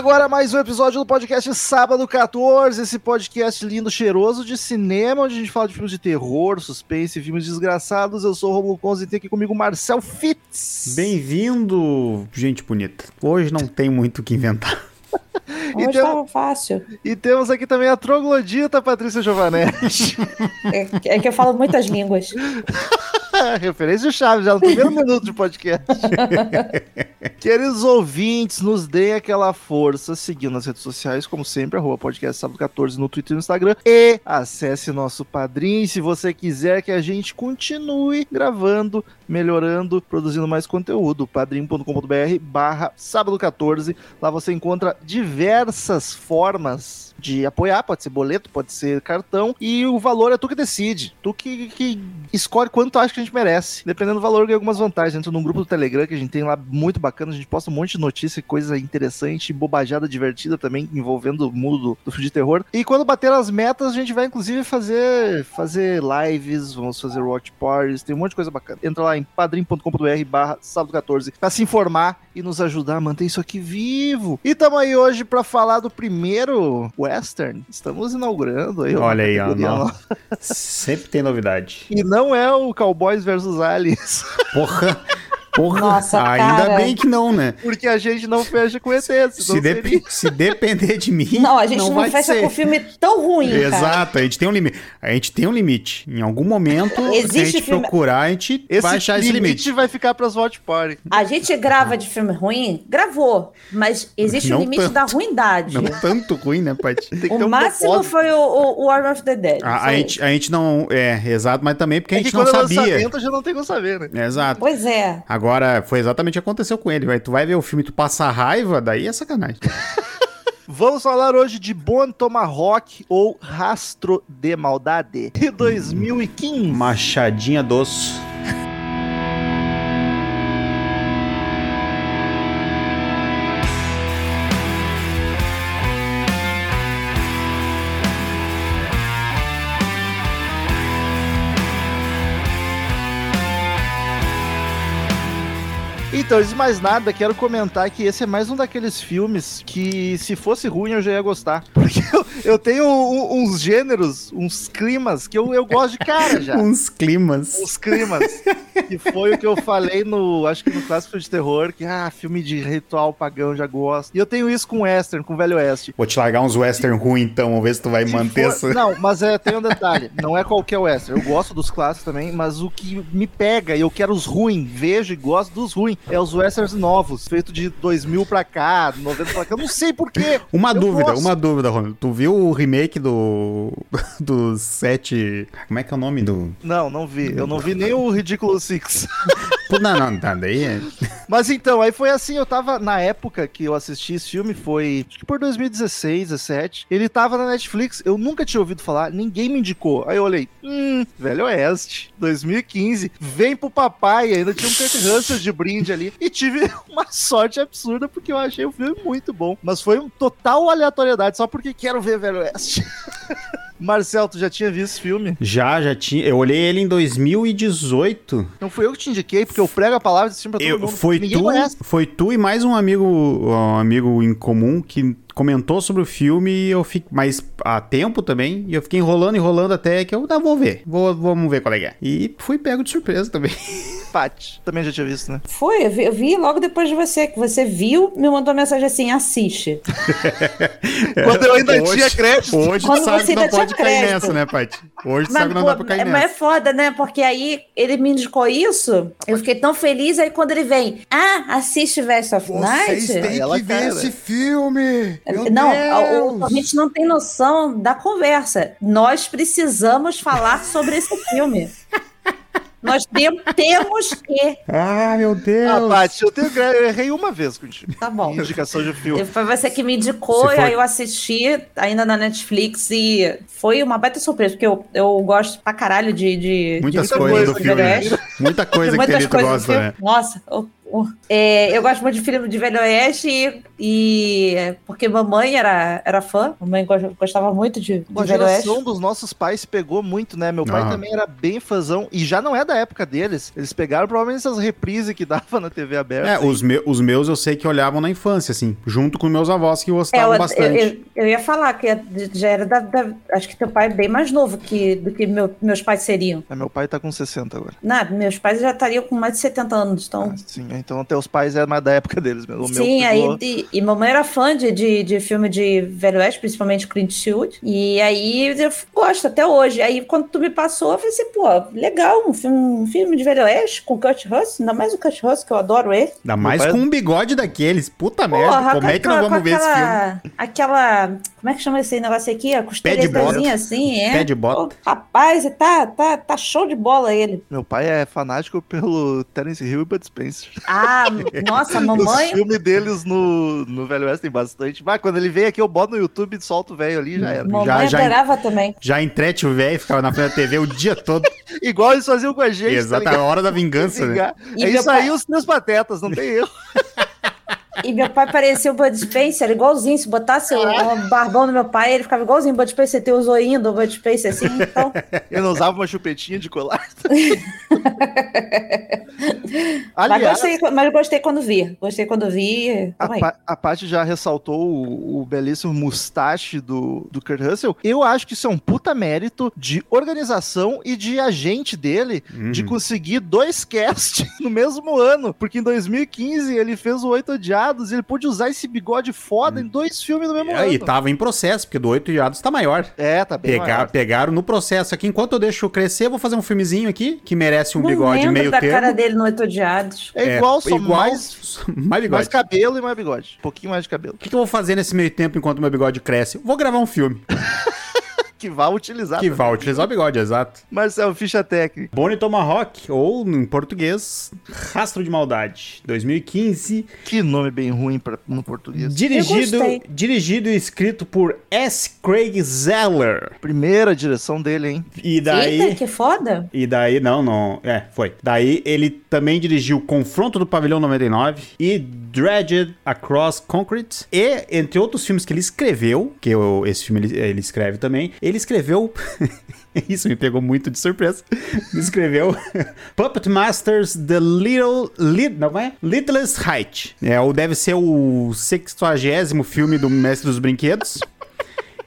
Agora mais um episódio do podcast Sábado 14, esse podcast lindo, cheiroso de cinema, onde a gente fala de filmes de terror, suspense, filmes desgraçados. Eu sou o Romulo Conze e tem aqui comigo o Marcel Fitz. Bem-vindo, gente bonita. Hoje não tem muito o que inventar. E Hoje tem- tava fácil. E temos aqui também a troglodita Patrícia Giovanetti. É, é que eu falo muitas línguas. Referência chave já no primeiro minuto de podcast. Queridos ouvintes, nos deem aquela força seguindo nas redes sociais, como sempre, arroba podcast sábado 14 no Twitter e no Instagram. E acesse nosso padrinho se você quiser que a gente continue gravando, melhorando, produzindo mais conteúdo. padrim.com.br barra sábado 14. Lá você encontra diversas formas de apoiar, pode ser boleto, pode ser cartão, e o valor é tu que decide. Tu que, que escolhe quanto acha que a gente merece. Dependendo do valor, ganha algumas vantagens. Entra num grupo do Telegram que a gente tem lá muito bacana, a gente posta um monte de notícia, coisa interessante, bobajada divertida também, envolvendo o mundo do, do filme de terror. E quando bater as metas, a gente vai inclusive fazer, fazer lives, vamos fazer watch parties, tem um monte de coisa bacana. Entra lá em padrim.com.br barra sábado 14 pra se informar e nos ajudar a manter isso aqui vivo. E tamo aí hoje pra falar do primeiro western. Estamos inaugurando aí. Olha aí, ó. Sempre tem novidade. E não é o Cowboys versus Aliens, Porra. Porra. Nossa, Ainda cara. bem que não, né? porque a gente não fecha com ET. Se, dep- se depender de mim. Não, a gente não, vai fecha ser. com filme tão ruim, cara. Exato, a gente tem um limite. A gente tem um limite. Em algum momento, se a Existe gente filme- procurar, a gente Esse vai achar esse limite. vai ficar pras watch party. A gente grava de filme ruim? Gravou. Mas existe o Não limite tanto. da ruindade. Não tanto ruim, né, Paty? O um máximo propósito. foi o, o, War of the Dead. A, a gente, a gente não. É, exato, mas também porque a É gente que não quando sabia. lançamento já não tem como saber, né? Exato. Pois é. Agora, foi exatamente o que aconteceu com ele. Vai, tu vai ver o filme, tu passa raiva, daí é sacanagem. Vamos falar hoje de Bone Tomahawk ou Rastro de Maldade de 2015. Machadinha doce. Então, antes de mais nada, quero comentar que esse é mais um daqueles filmes que, se fosse ruim, eu já ia gostar. Porque eu, eu tenho um- uns gêneros, uns climas que eu, eu gosto de cara já. Uns climas. Os climas. Que foi o que eu falei no. Acho que no clássico de terror, que ah, filme de ritual pagão já gosto. E eu tenho isso com western, com Velho Oeste. Vou te largar uns western ruim então, vamos ver se tu vai Se manter for- essa. Não, mas é, tem um detalhe. Não é qualquer western. Eu gosto dos clássicos também, mas o que me pega e eu quero os ruins, vejo e gosto dos ruins, é os westerns novos, feito de 2000 pra cá, 90 pra cá. Eu não sei porquê. Uma Eu dúvida, gosto. uma dúvida, Romero. Tu viu o remake do. do sete. Como é que é o nome do. Não, não vi. Eu não vi nem o Ridiculous Six. Pô, Não, não, tá, daí é. Mas então, aí foi assim, eu tava na época que eu assisti esse filme, foi acho que por 2016, 17. Ele tava na Netflix, eu nunca tinha ouvido falar, ninguém me indicou. Aí eu olhei, hum, Velho Oeste, 2015, vem pro papai, ainda tinha um Kurt Russell de brinde ali. E tive uma sorte absurda porque eu achei o filme muito bom. Mas foi um total aleatoriedade, só porque quero ver Velho Oeste. Marcel, tu já tinha visto esse filme? Já, já tinha. Eu olhei ele em 2018. Não fui eu que te indiquei, porque eu prego a palavra desse filme pra todo Eu, mundo. foi, Ninguém tu, conhece. foi tu e mais um amigo, um amigo em comum que comentou sobre o filme e eu fiquei. Mas há tempo também. E eu fiquei enrolando, enrolando até que eu, tá, vou ver. Vou, vamos ver qual é que é. E fui pego de surpresa também. Paty, também já tinha visto, né? Foi, eu vi, eu vi logo depois de você, que você viu, me mandou mensagem assim, assiste. Quando eu ainda tinha crédito. Hoje Quando sabe você que não pode cair crédito. nessa, né, Paty? Hoje tu sabe que não pô, dá pra cair é, mas é nessa. foda, né? Porque aí ele me indicou isso, eu fiquei tão feliz, aí quando ele vem, ah, assiste Vest of Night. Ela, que ver cara. esse filme! Não, o, o, a gente não tem noção da conversa. Nós precisamos falar sobre esse filme. Nós tem- temos que. Ah, meu Deus! Ah, Paty, eu, tenho, eu errei uma vez contigo. Tá bom. Indicação de filme. Foi você que me indicou, e aí eu assisti ainda na Netflix e foi uma baita surpresa, porque eu, eu gosto pra caralho de. de Muitas de coisas do filme. Velho né? Oeste. Muita coisa que Muitas ele coisas do gosta, filme. né? Nossa, eu, eu- é, eu gosto muito de filme de Velho Oeste e, e- porque mamãe era, era fã, mamãe go- gostava muito de, de A geração dos nossos pais pegou muito, né? Meu pai Aham. também era bem fãzão, e já não é da época deles. Eles pegaram provavelmente essas reprises que dava na TV aberta. É, os, me- os meus eu sei que olhavam na infância, assim, junto com meus avós que É, gostavam eu, bastante. eu, eu- eu ia falar que já era da, da- Acho que teu pai é bem mais novo que, do que meu- meus pais seriam. É, Meu pai tá com 60 agora. Nada, meus pais já estariam com mais de 70 anos, então. Ah, sim, então teus pais é mais da época deles mesmo. O meu Sim, pegou- aí e, e mamãe era fã de, de, de filme de Velho Oeste, principalmente Clint Eastwood. E aí eu gosto até hoje. Aí quando tu me passou, eu falei assim, pô, legal, um filme, um filme de Velho Oeste com Kurt Russell, ainda mais o Kurt Russell, que eu adoro ele. Ainda mais com um bigode daqueles. Puta merda, Porra, como com é que nós vamos ver esse filme? aquela. Como é que chama esse negócio aqui? A bota. assim, é. Pé de bota. Pô, rapaz, tá, tá, tá show de bola ele. Meu pai é fanático pelo Terence Hill e Bud Spencer. Ah, nossa, Os mamãe. filmes deles no, no Velho Oeste tem bastante. Vai, quando ele vem aqui, eu boto no YouTube e solto o velho ali já era. Mamãe Já- já- adorava também. Já entrete o velho, ficava na frente da TV o dia todo. Igual eles faziam com a gente. Exato, tá a hora da vingança, né? E É isso aí, pai- os três patetas, não tem erro. E meu pai parecia o Bud Spencer, igualzinho. Se botasse o o barbão do meu pai, ele ficava igualzinho o Bud Spencer. Tem o zoinho do Bud Spencer assim, então... Ele não usava uma chupetinha de colar. mas, Aliás, gostei, mas gostei quando vi. Gostei quando vi. a. Pa- a Paty já ressaltou o, o belíssimo mustache do, do Kurt Russell. Eu acho que isso é um puta mérito de organização e de agente dele de Uhum. conseguir dois casts no mesmo ano. Porque em 2015 ele fez o Oito Odiados e ele pôde usar esse bigode foda em dois filmes no mesmo É, e ano. tava em processo, porque do Oito Diados tá maior. É, tá bem Pegar, maior. pegaram no processo aqui. Enquanto eu deixo crescer, eu vou fazer um filmezinho aqui, que merece um Não bigode meio da termo. cara dele no Oito Odiados. É igual, só igual, mais, mais bigode. mais cabelo e mais bigode. Um pouquinho mais de cabelo. O que, que eu vou fazer nesse meio tempo enquanto meu bigode cresce? Vou gravar um filme Que vai utilizar. que também. vai utilizar o bigode, exato. Marcel, ficha técnica. Bonnie Tomahawk, ou em português, Rastro de Maldade, 2015. Que nome bem ruim pra, no português. Dirigido, dirigido e escrito por S. Craig Zeller. Primeira direção dele, hein? E daí. Eita, que foda. E daí, não, não. É, foi. Daí ele também dirigiu Confronto do Pavilhão 99 e Dredged Across Concrete. E, entre outros filmes que ele escreveu, que eu- esse filme ele, ele escreve também, ele escreveu. Isso me pegou muito de surpresa. Ele escreveu Puppet Masters The Little. Lit, não é? Littlest Height. É, ou deve ser o 60 filme do Mestre dos Brinquedos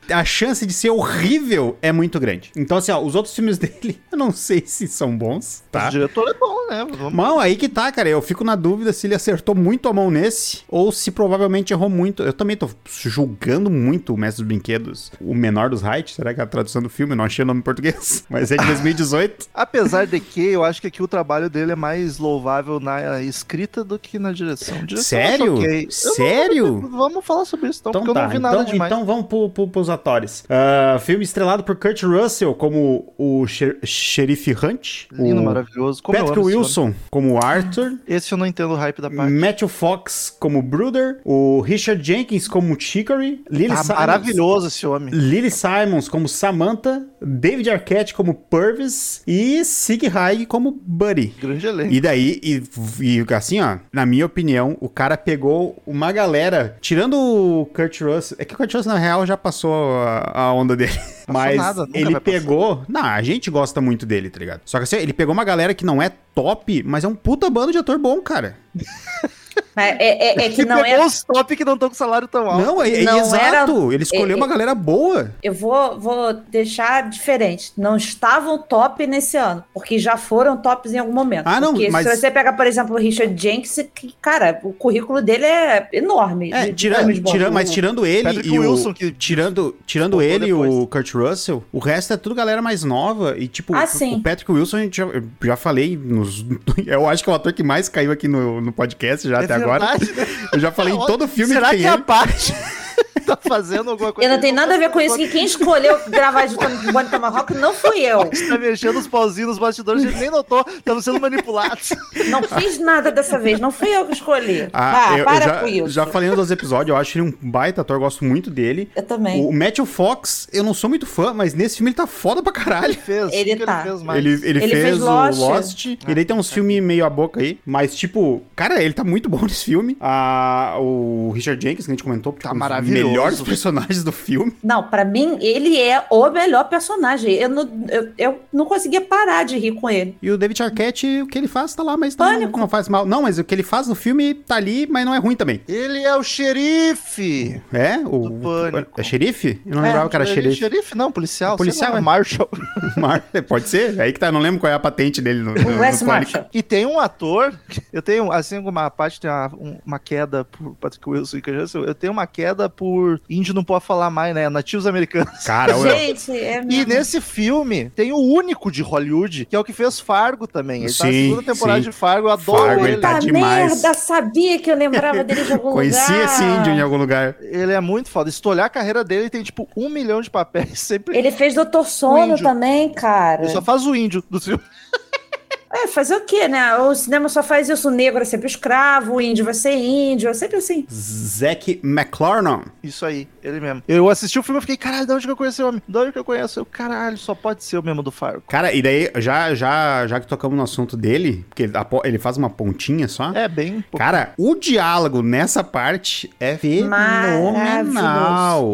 a chance de ser horrível é muito grande. Então, assim, ó, os outros filmes dele, eu não sei se são bons, tá? O diretor é bom, né? Vamos... Mão, aí que tá, cara. Eu fico na dúvida se ele acertou muito a mão nesse ou se provavelmente errou muito. Eu também tô julgando muito o Mestre dos Brinquedos. O menor dos Heights, será que é a tradução do filme? Eu não achei o nome em português, mas é de 2018. Apesar de que eu acho que aqui o trabalho dele é mais louvável na escrita do que na direção. Direção eu acho Sério? Eu Sério? não- vamos falar sobre isso, então, Então porque eu tá, não vi nada então, demais. então vamos pro, pro, pros atores. Ah, filme estrelado por Kurt Russell como o xer- xerife Hunt. Lindo, o maravilhoso. Como Patrick amo Wilson como Arthur. Esse eu não entendo o hype da parte. Matthew Fox como Bruder, o Richard Jenkins como Chicory, Lily Tá Simons, maravilhoso esse homem. Lily Simons como Samantha, David Arquette como Purvis e Sig Haig como Buddy. Grande elenco. E daí, e, e assim, ó, na minha opinião, o cara pegou uma galera, tirando o Kurt Russell, é que o Kurt Russell, na real, já passou a, a onda dele. Mas nada, ele pegou. Não, a gente gosta muito dele, tá ligado? Só que assim, ele pegou uma galera que não é top, mas é um puta bando de ator bom, cara. Mas é, é- é que não pegou é. os top que não estão com salário tão alto. Não, é, é Não exato. era- Ele escolheu é- uma galera boa. Eu vou, vou deixar diferente. Não estavam top nesse ano, porque já foram tops em algum momento. Ah, não, Porque mas- se você pegar, por exemplo, o Richard Jenkins, que, cara, o currículo dele é enorme. É, de- de tira, bons. tira, mas tirando ele Patrick e Wilson, o, que tirando, tirando ele e o. Kurt Russell, o resto é tudo galera mais nova e tipo, Ah, o- o Patrick Wilson, a gente já, eu já falei nos, eu acho que é o ator que mais caiu aqui no, no podcast já É até agora. verdade, né? Eu já falei em todo filme Será que que, tem a parte fazendo alguma coisa? Eu não tenho nada a ver com isso, que quem escolheu gravar junto com o Bonnie Tomahawk não fui eu. Tá mexendo os pauzinhos nos bastidores, a gente nem notou, estamos sendo manipulados. Não fiz nada dessa vez, não fui eu que escolhi. Ah, ah, eu, eu para já, com isso. já falei nos outros episódios, eu acho ele um baita ator, eu gosto muito dele. Eu também. O Matthew Fox, eu não sou muito fã, mas nesse filme ele tá foda pra caralho. fez, Ele o que tá. ele fez mais. Ele, ele, Ele fez, fez o Lost. Lost. E daí tem uns filmes meio a boca aí. Mas, tipo, cara, ele tá muito bom nesse filme. Ah, o Richard Jenkins, que a gente comentou, porque Tá é maravilhoso. Melhores personagens do filme. Não, pra mim, ele é o melhor personagem. Eu não, eu, eu não conseguia parar de rir com ele. E o David Arquette, o que ele faz tá lá, mas não, Pânico. não faz mal. Não, mas o que ele faz no filme tá ali, mas não é ruim também. Ele é o xerife. É? O, Do Pânico. é xerife? Eu não lembrava que era Ele- xerife. Xerife não, policial. Policial, sei lá, é. Marshall. Mar- Pode ser? É aí que tá, eu não lembro qual é a patente dele no, no, O no. Marshall. E tem um ator, eu tenho, assim como a parte tem uma, um- uma queda por Patrick Wilson e eu tenho uma queda por índio não pode falar mais, né? Nativos americanos. Cara, o- Gente, é E mesmo. nesse filme tem o único de Hollywood, que é o que fez Fargo também. Ele tá na Sim, segunda temporada sim. de Fargo, eu adoro Fargo, ele. ele tá Puta demais. merda, sabia que eu lembrava dele de algum Conhecia lugar. esse índio em algum lugar. Ele é muito foda. Se tu olhar a carreira dele, ele tem tipo um milhão de papéis. Sempre. Ele fez Doutor Sono também, cara. Ele só faz o índio do filme. É, fazer o quê, né? O cinema só faz isso. O negro é sempre escravo, o índio vai ser índio, é sempre assim. Zack McClarnon. Isso aí, ele mesmo. Eu assisti o filme e fiquei, caralho, de onde que eu conheci o homem? De onde que eu conheço? Eu, caralho, só pode ser o mesmo do Fargo. Cara, e daí, já, já, já que tocamos no assunto dele, porque ele, ele faz uma pontinha só. É bem. Cara, o diálogo nessa parte é fenomenal.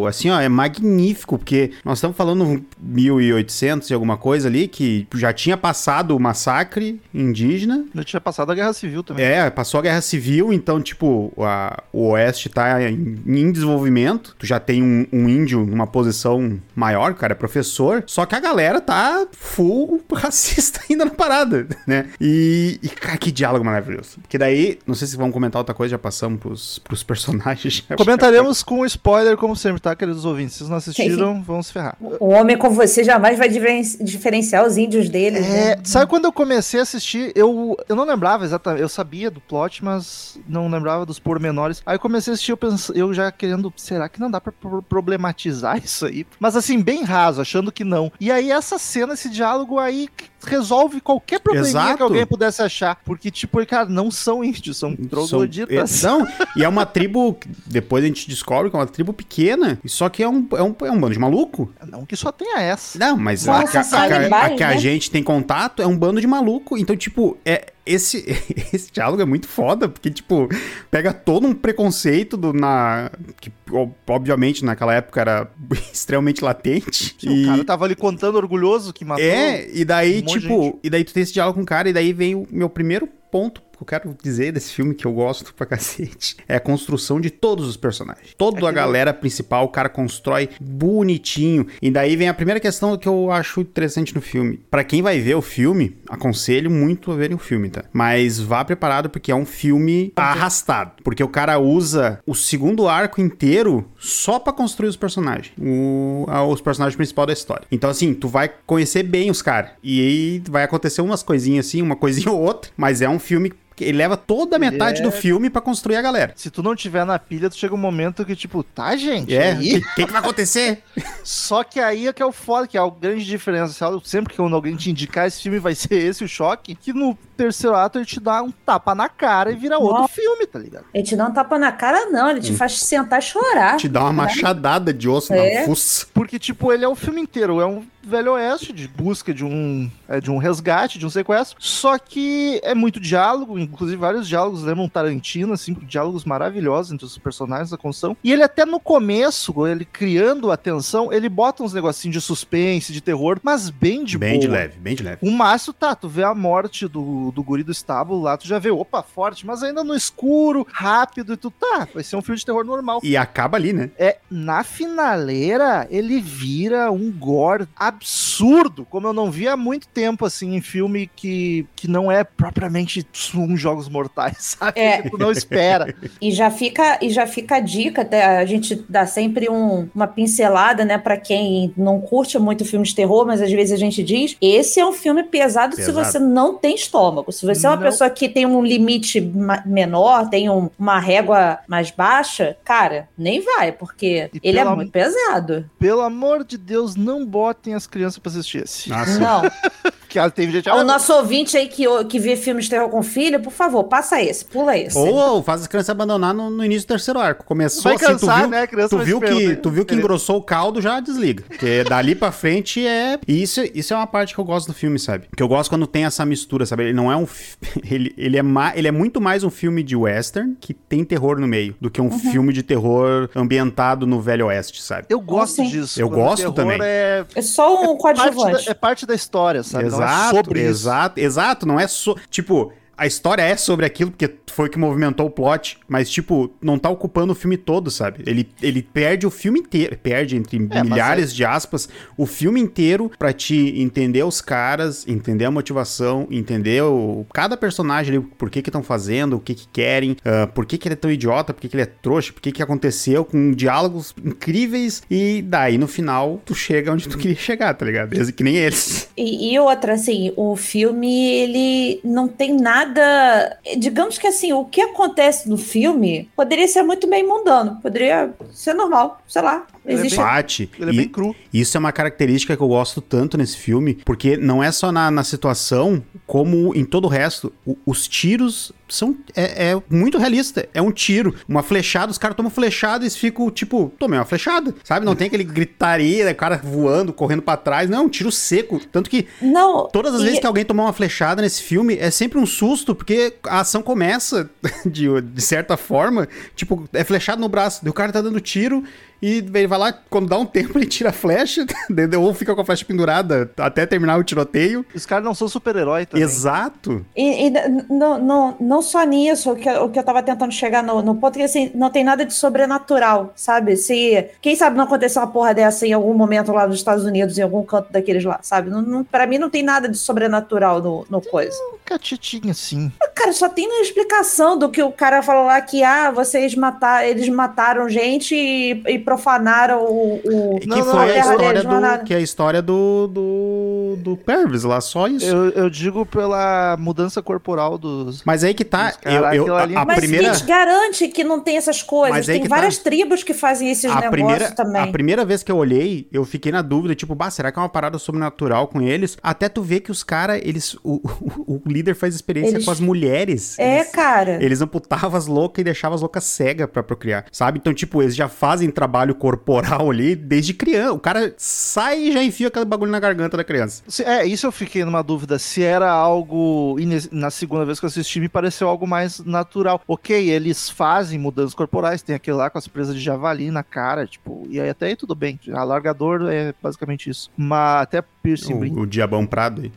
Assim, ó, é magnífico, porque nós estamos falando 1800 e alguma coisa ali, que já tinha passado o massacre indígena. Eu tinha passado a Guerra Civil também. É, passou a guerra civil, então, tipo, a- o oeste tá em, em desenvolvimento. Tu já tem um, um índio numa posição maior, o cara é professor. Só que a galera tá full racista ainda na parada, né? E, e cara, que diálogo maravilhoso. Porque daí, não sei se vão comentar outra coisa, já passamos pros, pros personagens. Comentaremos com spoiler, como sempre, tá, queridos ouvintes? Se vocês não assistiram, vão se ferrar. Um homem como você jamais vai diferen- diferenciar os índios dele. É, né? sabe quando eu comecei a assistir, eu, eu não lembrava exatamente, eu sabia do plot, mas não lembrava dos pormenores. Aí comecei a assistir, eu, pens- eu já querendo, será que não dá pra pro- problematizar isso aí? Mas assim, bem raso, achando que não. E aí essa cena, esse diálogo aí resolve qualquer probleminha Exato. que alguém pudesse achar. Porque, tipo, cara, não são índios, são trogloditas. São- Não, e é uma tribo, que depois a gente descobre que é uma tribo pequena, só que é um, é um, é um bando de maluco. Não que só tenha essa. Não, mas São a, que a- a a que a né? gente tem contato é um bando de maluco. Então, tipo, é esse, esse diálogo é muito foda, porque, tipo, pega todo um preconceito do, na. Que, ob- obviamente, naquela época era extremamente latente. Sim, O cara tava ali contando orgulhoso que matou. É, e daí, um tipo, e daí tu tem esse diálogo com o cara, e daí vem o meu primeiro ponto que eu quero dizer desse filme que eu gosto pra cacete. É a construção de todos os personagens. Toda É a galera principal, o cara constrói bonitinho. E daí vem a primeira questão que eu acho interessante no filme. Pra quem vai ver o filme, aconselho muito a verem o filme, tá? Mas vá preparado porque é um filme arrastado. Porque o cara usa o segundo arco inteiro só pra construir os personagens. O, os personagens principais da história. Então, assim, tu vai conhecer bem os caras. E aí vai acontecer umas coisinhas assim, uma coisinha ou outra. Mas é um filme ele leva toda a metade é- do filme pra construir a galera. Se tu não tiver na pilha, tu chega um momento que, tipo, tá, gente? É, o que, que, que vai acontecer? Só que aí é que é o foda, que é o grande diferencial. Sempre que alguém te indicar esse filme, vai ser esse o choque. Que no terceiro ato ele te dá um tapa na cara e vira outro filme, tá ligado? Ele te dá um tapa na cara, não. Ele te faz sentar e chorar. Te dá uma machadada de osso É. na fuça. Porque, tipo, ele é o filme inteiro. É um velho oeste de busca de um, é, de um resgate, de um sequestro. Só que é muito diálogo, inclusive vários diálogos lembram Tarantino, assim, diálogos maravilhosos entre os personagens da construção. E ele até no começo, ele criando a tensão, ele bota uns negocinhos de suspense, de terror, mas bem de bem boa. de leve, bem de leve. O máximo, tá, tu vê a morte do, do, do guri do estábulo lá, tu já vê, opa, forte, mas ainda no escuro, rápido, e tu, tá, vai ser um filme de terror normal. E acaba ali, né? É, na finaleira, ele vira um gore absurdo, como eu não vi há muito tempo, assim, em filme que, que não é propriamente um Jogos Mortais, sabe? É. Que tu não espera. E já fica, e já fica a dica, até a gente dá sempre um- uma pincelada, né, Pra quem não curte muito filme de terror, mas às vezes a gente diz, esse é um filme pesado, se Pesado. você não tem estômago. Se você é uma Não. pessoa que tem um limite menor, tem um- uma régua mais baixa, cara, nem vai, porque E ele é muito pesado. Pelo amor de Deus, não botem as crianças pra assistir esse. Nossa. Não. Ah, tem gente... O nosso ouvinte aí que, que vê filmes de terror com filho, por favor, passa esse, pula esse. Ou, ou faz as crianças abandonar no, no início do terceiro arco. Começou Vai assim, cansar, tu viu, né? A criança tu vai viu que, tu viu que engrossou o caldo, já desliga. Porque dali pra frente é... E isso, isso é uma parte que eu gosto do filme, sabe? Que eu gosto quando tem essa mistura, sabe? Ele não é um... fi- Ele, ele, é, ma... ele é muito mais um filme de western que tem terror no meio, do que um Uhum. filme de terror ambientado no Velho Oeste, sabe? Eu gosto sim. disso. Eu o gosto também. É É só um parte, coadjuvante. da, é parte da história, sabe? Não é Exato, sobre isso. exato, exato. Não é só. Tipo, a história é sobre aquilo, porque foi o que movimentou o plot, mas, tipo, não tá ocupando o filme todo, sabe? Ele, ele perde o filme inteiro, perde entre É, milhares de aspas, o filme inteiro pra te entender os caras, entender a motivação, entender o, cada personagem ali, por que que estão fazendo, o que que querem, ah, por que que ele é tão idiota, por que que ele é trouxa, por que que aconteceu, com diálogos incríveis, e daí no final tu chega onde tu queria chegar, tá ligado? Que nem eles. E, e outra, assim, o filme, ele não tem nada. Digamos que assim, o que acontece no filme poderia ser muito bem mundano, poderia ser normal, sei lá. Ele é Existe. bem- Bate. Ele é E- bem cru. Isso é uma característica que eu gosto tanto nesse filme, porque não é só na, na situação, como em todo o resto. O- os tiros são. É, é muito realista. É um tiro. Uma flechada, os caras tomam flechada e eles ficam, tipo, tomei uma flechada. Sabe? Não tem aquele gritaria, o cara voando, correndo pra trás. Não, é um tiro seco. Tanto que Não. Todas as e- vezes que alguém tomar uma flechada nesse filme, é sempre um susto, porque a ação começa de, de certa forma, tipo, é flechado no braço, o cara tá dando tiro e ele vai lá, quando dá um tempo, ele tira a flecha, ou fica com a flecha pendurada até terminar o tiroteio. Os caras não são super-herói também. Exato. E, e não, não, não só nisso, o que, eu- o que eu tava tentando chegar no, no ponto é que assim, não tem nada de sobrenatural, sabe? Se, quem sabe não aconteceu uma porra dessa em algum momento lá nos Estados Unidos, em algum canto daqueles lá, sabe? Não, não, pra mim não tem nada de sobrenatural no, no coisa. Catitinha, assim. Cara, só tem uma explicação do que o cara falou lá que, ah, vocês mataram, eles mataram gente e, e profanaram o. o- Que Não, não, foi a terra história é do. Que é a história do. do. do Pervis lá, só isso. Eu, eu digo pela mudança corporal dos. Mas aí que tá. Os cara, eu, eu- aquilo ali- a, a Mas primeira. gente, garante que não tem essas coisas. Tem que tá. várias tribos que fazem esses a negócios primeira, também. a primeira vez que eu olhei, eu fiquei na dúvida, tipo, bah, será que é uma parada sobrenatural com eles? Até tu ver que os caras, eles. O, o, o líder faz experiência Eles- com as mulheres. É, Eles, cara. eles amputavam as loucas e deixavam as loucas cegas pra procriar, sabe? Então, tipo, eles já fazem trabalho corporal ali desde criança. O cara sai e já enfia aquele bagulho na garganta da criança. É, isso eu fiquei numa dúvida. Se era algo. Na segunda vez que eu assisti, me pareceu algo mais natural. Ok, eles fazem mudanças corporais, tem aquele lá com as presas de javali na cara, tipo, e aí até aí tudo bem. Alargador é basicamente isso. Mas até piercing brinco. O, o Diabão Prado aí.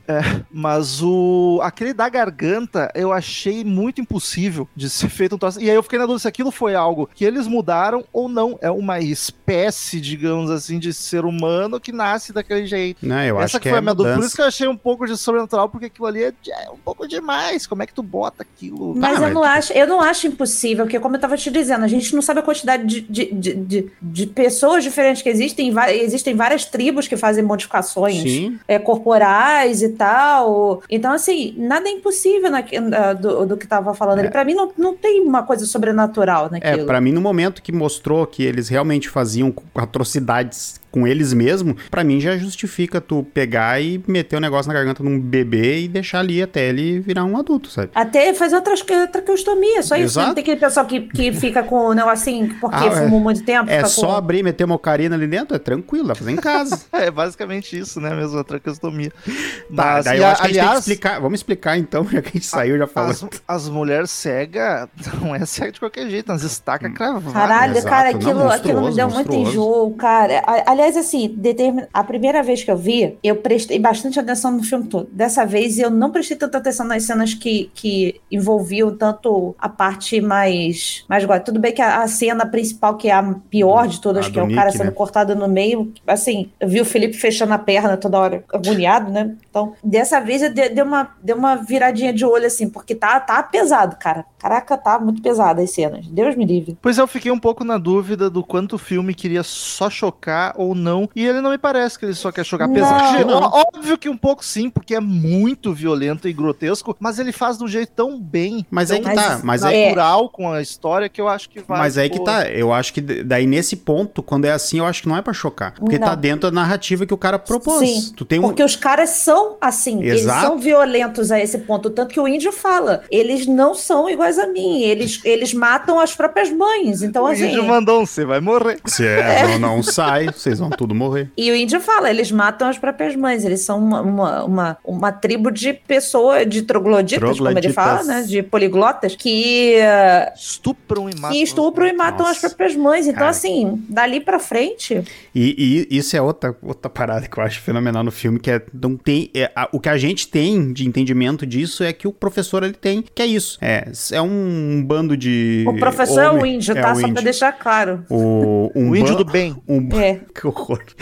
Mas o. aquele da garganta eu achei muito impossível de ser feito um troço. E aí eu fiquei na dúvida se aquilo foi algo que eles mudaram ou não. É uma espécie, digamos assim, de ser humano que nasce daquele jeito. Né, eu Essa acho que que foi é a minha dúvida. Por mudança. isso que eu achei um pouco de sobrenatural, porque aquilo ali é, é um pouco demais. Como é que tu bota aquilo? Mas Ah, eu não, acho, eu não acho impossível, porque como eu tava te dizendo, a gente não sabe a quantidade de, de, de, de- de pessoas diferentes que existem. Existem várias tribos que fazem modificações é, corporais e tal. Então, assim, nada é impossível naque- na- do, do que tava falando ali. Pra mim, não, não tem uma coisa sobrenatural É, naquilo. pra mim, no momento que mostrou que eles realmente faziam atrocidades com eles mesmos, pra mim já justifica tu pegar e meter o negócio na garganta de um bebê e deixar ali até ele virar um adulto, sabe? Até fazer outra traqueostomia, só isso. Exato. Não tem aquele pessoal que, que fica com o negocinho porque Ah, é. fumou muito tempo. É fica só com... abrir e meter uma ocarina ali dentro, é tranquilo, dá pra fazer em casa. É basicamente isso, né, mesmo, a traqueostomia. Tá, Mas, daí eu a- acho que a gente tem que aliás, explicar. Vamos explicar então, já que a gente saiu já falando. as, as mulheres cegas não é cega de qualquer jeito, nas estacas cravadas. Caralho, exato. cara, Não, aquilo, aquilo me monstruoso, deu muito enjoo, cara. A- Aliás, assim, determin... a primeira vez que eu vi, eu prestei bastante atenção no filme todo. Dessa vez, eu não prestei tanta atenção nas cenas que, que envolviam tanto a parte mais, mais gótica. Tudo bem que a, a cena principal, que é a pior de todas, A que é o Nick, cara sendo né? cortado no meio, assim, eu vi o Felipe fechando a perna toda hora, agoniado, né? Então, dessa vez, eu de- deu uma, deu uma viradinha de olho, assim, porque tá, tá pesado, cara. Caraca, tá muito pesado as cenas. Deus me livre. Pois eu fiquei um pouco na dúvida do quanto o filme queria só chocar ou não. E ele não me parece que ele só quer chocar. Apesar Não. óbvio que um pouco sim, porque é muito violento e grotesco, mas ele faz de um jeito tão bem, Mas aí que tá. Mas é. natural com a história que eu acho que vai. mas aí que pô, tá. Eu acho que daí nesse ponto, quando é assim, eu acho que não é pra chocar. Porque Não. tá dentro da narrativa que o cara propôs. Sim, Tu tem um. Porque os caras são assim, eles Exato. são violentos a esse ponto. Tanto que o índio fala, eles não são iguais a mim, eles, eles matam as próprias mães. Então, O assim. índio mandou um, você vai morrer. Se é, não, não sai, vocês vão tudo morrer. E o índio fala, eles matam as próprias mães, eles são uma, uma, uma, uma tribo de pessoas, de trogloditas, como ele Trogloditas. fala, né? De poliglotas, que, eh, Estupram e matam. que estupram e matam Nossa. as próprias mães. Então, Cara. assim, dali pra frente, E, e isso é outra, outra parada que eu acho fenomenal no filme, que é, não tem, é, a- o que a gente tem de entendimento disso é que o professor ele tem, que é isso. É, é um bando de. o professor é o homem- índio, é tá? o Só pra deixar claro. O, um O índio do bem. Um, É. horror.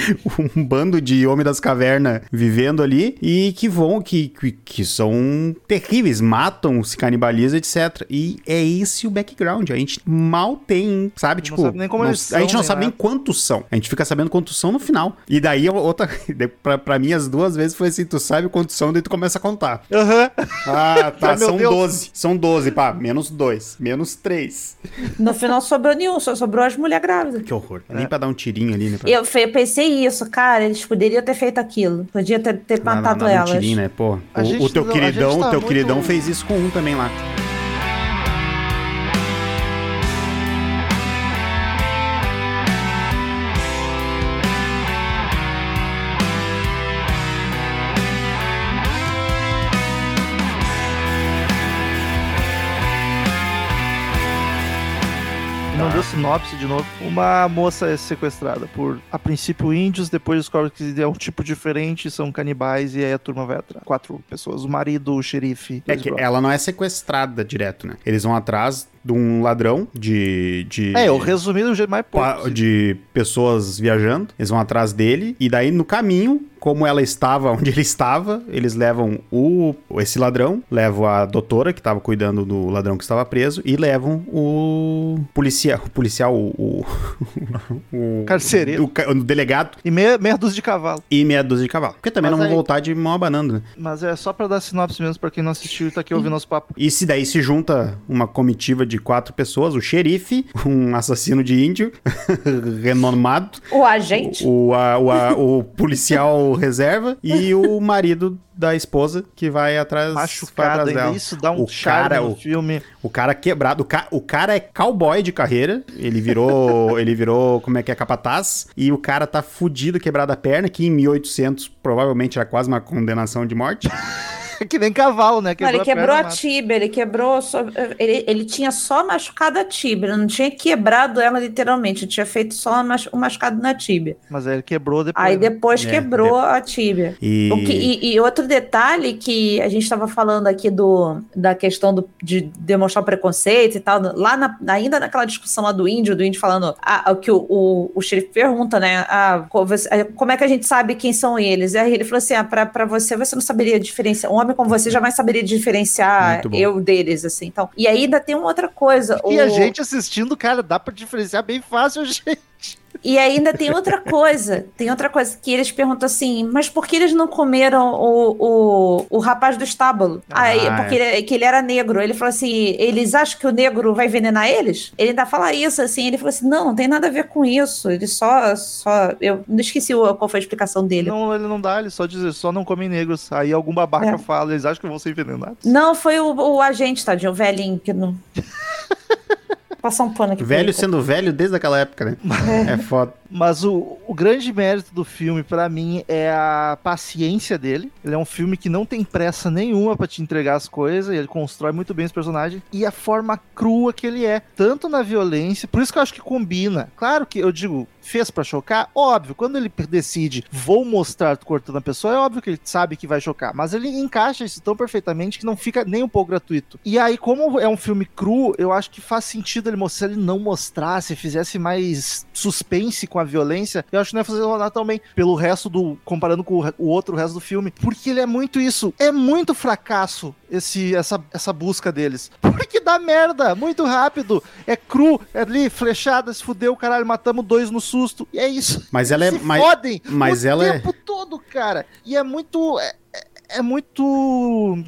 Um bando de homem das cavernas vivendo ali e que vão, que, que, que são terríveis, matam, se canibalizam, etc. E é esse o background. A gente mal tem, sabe? Não Tipo, sabe nem como não- eles a gente são, não nem sabe nem nada. quantos são. A gente fica sabendo quantos são no final. E daí, outra, pra, pra mim, as duas vezes foi assim: tu sabe quantos são, daí tu começa a contar. Aham. Ah, tá, são Deus. 12. São 12, pá, menos 2, menos 3. No final sobrou nenhum, só sobrou as mulheres grávidas. Que horror. Nem pra dar um tirinho ali, né? Pra... Eu, fe- pensei isso, cara, eles poderiam ter feito aquilo. Podia ter, ter matado não, um elas. né? Pô, o, gente o teu queridão, tá o teu muito- queridão fez isso com um também lá. Sinopse de novo. Uma moça é sequestrada por, a princípio, índios, depois descobre que é um tipo diferente, são canibais, e aí a turma vai atrás. Quatro pessoas: o marido, o xerife. É que brothers. ela não é sequestrada direto, né? Eles vão atrás de um ladrão de. de É, eu resumi do jeito mais pouco. de pessoas viajando, eles vão atrás dele, e daí no caminho, como ela estava onde ele estava, eles levam o esse ladrão, levam a doutora que estava cuidando do ladrão que estava preso, e levam o policial, o policial, o, o, o Carcereiro. o, o delegado E meia, meia dúzia de cavalo. e meia dúzia de cavalo. Porque também Mas não vão aí- voltar de mão abanando, né? Mas é só pra dar sinopse mesmo pra quem não assistiu e tá aqui ouvindo nosso papo. E se daí se junta uma comitiva de quatro pessoas, o xerife, um assassino de índio, renomado, O agente. o, a- o, a- o policial reserva e o marido da esposa que vai atrás, vai Machucado atrás. Isso dá um o charme cara, no o, filme. o cara quebrado, o, ca- o cara é cowboy de carreira, ele virou, ele virou, como é que é, capataz, e o cara tá fudido, quebrado a perna, que em 1800 provavelmente era quase uma condenação de morte. que nem cavalo, né? Não, ele a quebrou perna, a mata. tíbia, ele quebrou. Só, ele, ele tinha só machucado a tíbia, ele não tinha quebrado ela literalmente, ele tinha feito só um machu- um machucado na tíbia. Mas aí ele quebrou depois. Aí né? depois É, quebrou a tíbia. E, O que- e, e outro detalhe que a gente estava falando aqui do, da questão do- de demonstrar preconceito e tal, lá na- ainda naquela discussão lá do índio, do índio falando ah, o que o, o, o xerife pergunta, né? Ah, ah, como é que a gente sabe quem são eles? Aí ele falou assim: ah, pra, pra você, você não saberia diferenciar. Um homem como você jamais saberia diferenciar eu deles, assim. Então, e aí ainda tem uma outra coisa. E o- a gente assistindo, cara, dá pra diferenciar bem fácil, gente. E ainda tem outra coisa, tem outra coisa que eles perguntam assim, mas por que eles não comeram o, o, o rapaz do estábulo? Ah, Aí, é. porque ele, que ele era negro. Ele falou assim, eles acham que o negro vai envenenar eles? Ele ainda fala isso, assim, ele falou assim, não, não tem nada a ver com isso, ele só, só, eu não esqueci qual foi a explicação dele. Não, Não, ele não dá, ele só diz, só não comem negros. Aí algum babaca É. fala, eles acham que vão ser envenenados. foi o, o agente, tadinho, o velhinho, que não... Passar um pano aqui. velho sendo velho desde aquela época, né? É foda. Mas o, o grande mérito do filme, pra mim, é a paciência dele. Ele é um filme que não tem pressa nenhuma pra te entregar as coisas, e ele constrói muito bem os personagens. E a forma crua que ele é, tanto na violência, por isso que eu acho que combina. Claro que eu digo, fez pra chocar? Óbvio, quando ele decide, vou mostrar cortando a pessoa, é óbvio que ele sabe que vai chocar, mas ele encaixa isso tão perfeitamente que não fica nem um pouco gratuito. E aí, como é um filme cru, eu acho que faz sentido ele mostrar, se ele não mostrasse, fizesse mais suspense com a violência, eu acho que não ia fazer rodar tão bem, pelo resto do, comparando com o, o outro resto do filme, porque ele é muito isso, é muito fracasso esse, essa, essa busca deles, porque dá merda, muito rápido, é cru, é ali, flechada, se fudeu, caralho, matamos dois no susto. E é isso. Mas ela é. Se Mas, fodem mas o ela é- tempo todo, cara. E é muito. É, é- é muito.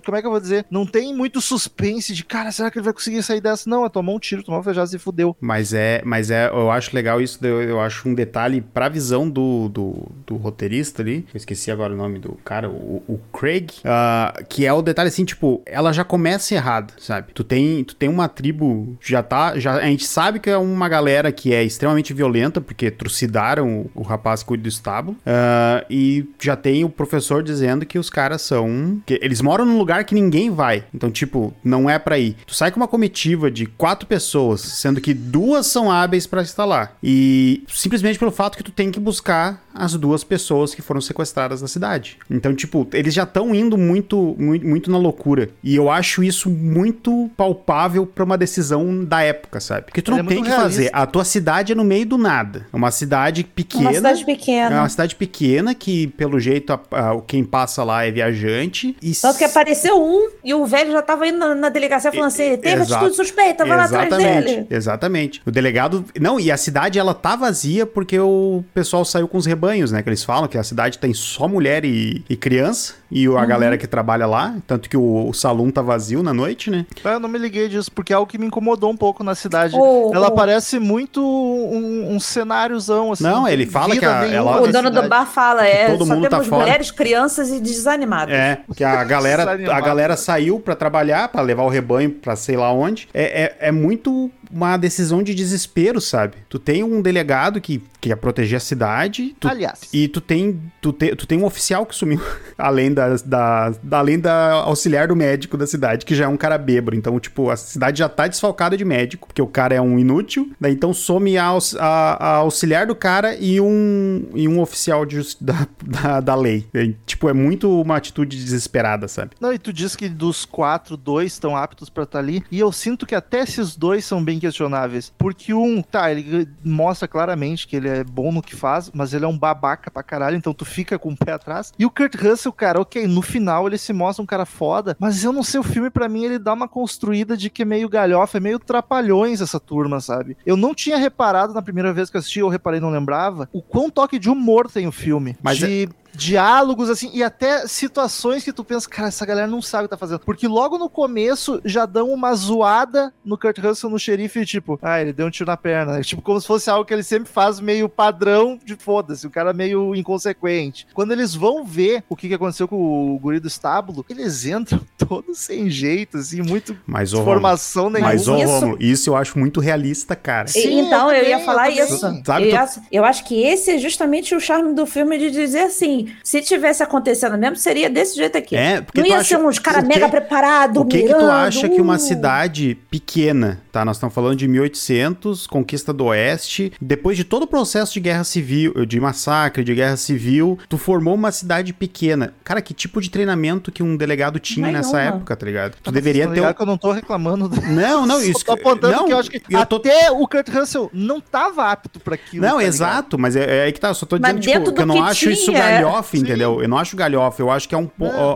Como é que eu vou dizer? Não tem muito suspense de, cara, será que ele vai conseguir sair dessa? Não, é tomar um tiro, tomar uma flechada e fudeu. Mas é, mas é, eu acho legal isso, eu, eu acho um detalhe pra visão do, do, do roteirista ali, eu esqueci agora o nome do cara, o, o Craig, ah, que é o detalhe assim, tipo, ela já começa errado, sabe? Tu tem, tu tem uma tribo, já tá, já, a gente sabe que é uma galera que é extremamente violenta, porque trucidaram o, o rapaz que cuida do estábulo, ah, e já tem o professor dizendo que os caras são, que eles moram num lugar que ninguém vai, então, tipo, não é pra ir. Tu sai com uma comitiva de quatro pessoas, sendo que duas são hábeis pra estar lá. E simplesmente pelo fato que tu tem que buscar as duas pessoas que foram sequestradas na cidade. Então, tipo, eles já estão indo muito, muito, muito na loucura. E eu acho isso muito palpável pra uma decisão da época, sabe? Porque tu Ele não é tem muito que fazer. realista. A tua cidade é no meio do nada. É uma cidade pequena. Uma cidade É pequena. uma cidade pequena que, pelo jeito, a- a- quem passa lá é viajante. E Tanto que apareceu um e o velho já tava indo na, na delegacia falando assim: teve Exato. atitude suspeita, vai lá atrás Exatamente, dele. Exatamente. O delegado. Não, e a cidade ela tá vazia porque o pessoal saiu com os rebanhos, né? Que eles falam que a cidade tem só mulher e, e criança. E Uhum. a galera que trabalha lá. Tanto que o, o salão tá vazio na noite, né? Eu não me liguei disso, porque é algo que me incomodou um pouco na cidade. Oh, ela oh. parece muito um, um cenáriozão, assim. Não, ele fala que a- ela- O dono do bar fala: é, todo só mundo tá temos fora. mulheres, crianças e desanimados. É, que a galera, a galera saiu pra trabalhar, pra levar o rebanho pra sei lá onde. É, é, é muito uma decisão de desespero, sabe? Tu tem um delegado que que quer proteger a cidade. tu- Aliás. E tu tem, tu, te, tu tem um oficial que sumiu, além da, da, além da auxiliar do médico da cidade, que já é um cara bêbado. Então, tipo, a cidade já tá desfalcada de médico, porque o cara é um inútil. Daí então some a, a- a auxiliar do cara e um, e um oficial de da, da, da lei. E, tipo, é muito uma atitude desesperada, sabe? Não, e tu diz que dos quatro, dois estão aptos pra estar ali. E eu sinto que até esses dois são bem questionáveis. Porque um, tá, ele mostra claramente que ele é bom no que faz, mas ele é um babaca pra caralho, então tu fica com o pé atrás. E o Kurt Russell, cara, ok, no final ele se mostra um cara foda, mas eu não sei, o filme pra mim ele dá uma construída de que é meio galhofa, é meio trapalhões essa turma, sabe? Eu não tinha reparado na primeira vez que eu assisti, eu reparei não lembrava, o quão toque de humor tem o filme. Mas de diálogos, assim, e até situações que tu pensa, cara, essa galera não sabe o que tá fazendo. Porque logo no começo já dão uma zoada no Kurt Russell no xerife, tipo, ah, ele deu um tiro na perna. Tipo, como se fosse algo que ele sempre faz meio padrão de foda-se, o cara meio inconsequente. Quando eles vão ver o que, que aconteceu com o guri do estábulo, eles entram todos sem jeito, assim, muito Mas, ô, Romulo, informação nenhuma. mas, ô, isso- Romulo, isso eu acho muito realista, cara. E- Sim, então, eu eu, ia falar eu isso. Sabe, eu, tu- eu acho que esse é justamente o charme do filme de dizer assim: se tivesse acontecendo mesmo, seria desse jeito aqui. É, porque Não ia acha- ser uns que- mega preparados, O que que tu mirando, acha que uma uh. cidade pequena, tá? Nós estamos falando de 1800, conquista do Oeste, depois de todo o processo de guerra civil, de massacre, de guerra civil, tu formou uma cidade pequena. Cara, que tipo de treinamento que um delegado tinha Nenhuma. nessa época, tá ligado? Tu Tá deveria ter ligado um... que eu não tô reclamando. do- Não, não, Só isso... tô apontando não, que eu acho que eu tô- até o Kurt Russell não tava apto pra aquilo. Não, tá exato, mas é, é aí que tá, eu só tô Mas dizendo, tipo, dentro que eu não que acho isso tinha, é. galhofa, Sim. entendeu? Eu não acho galhofa, eu acho que é um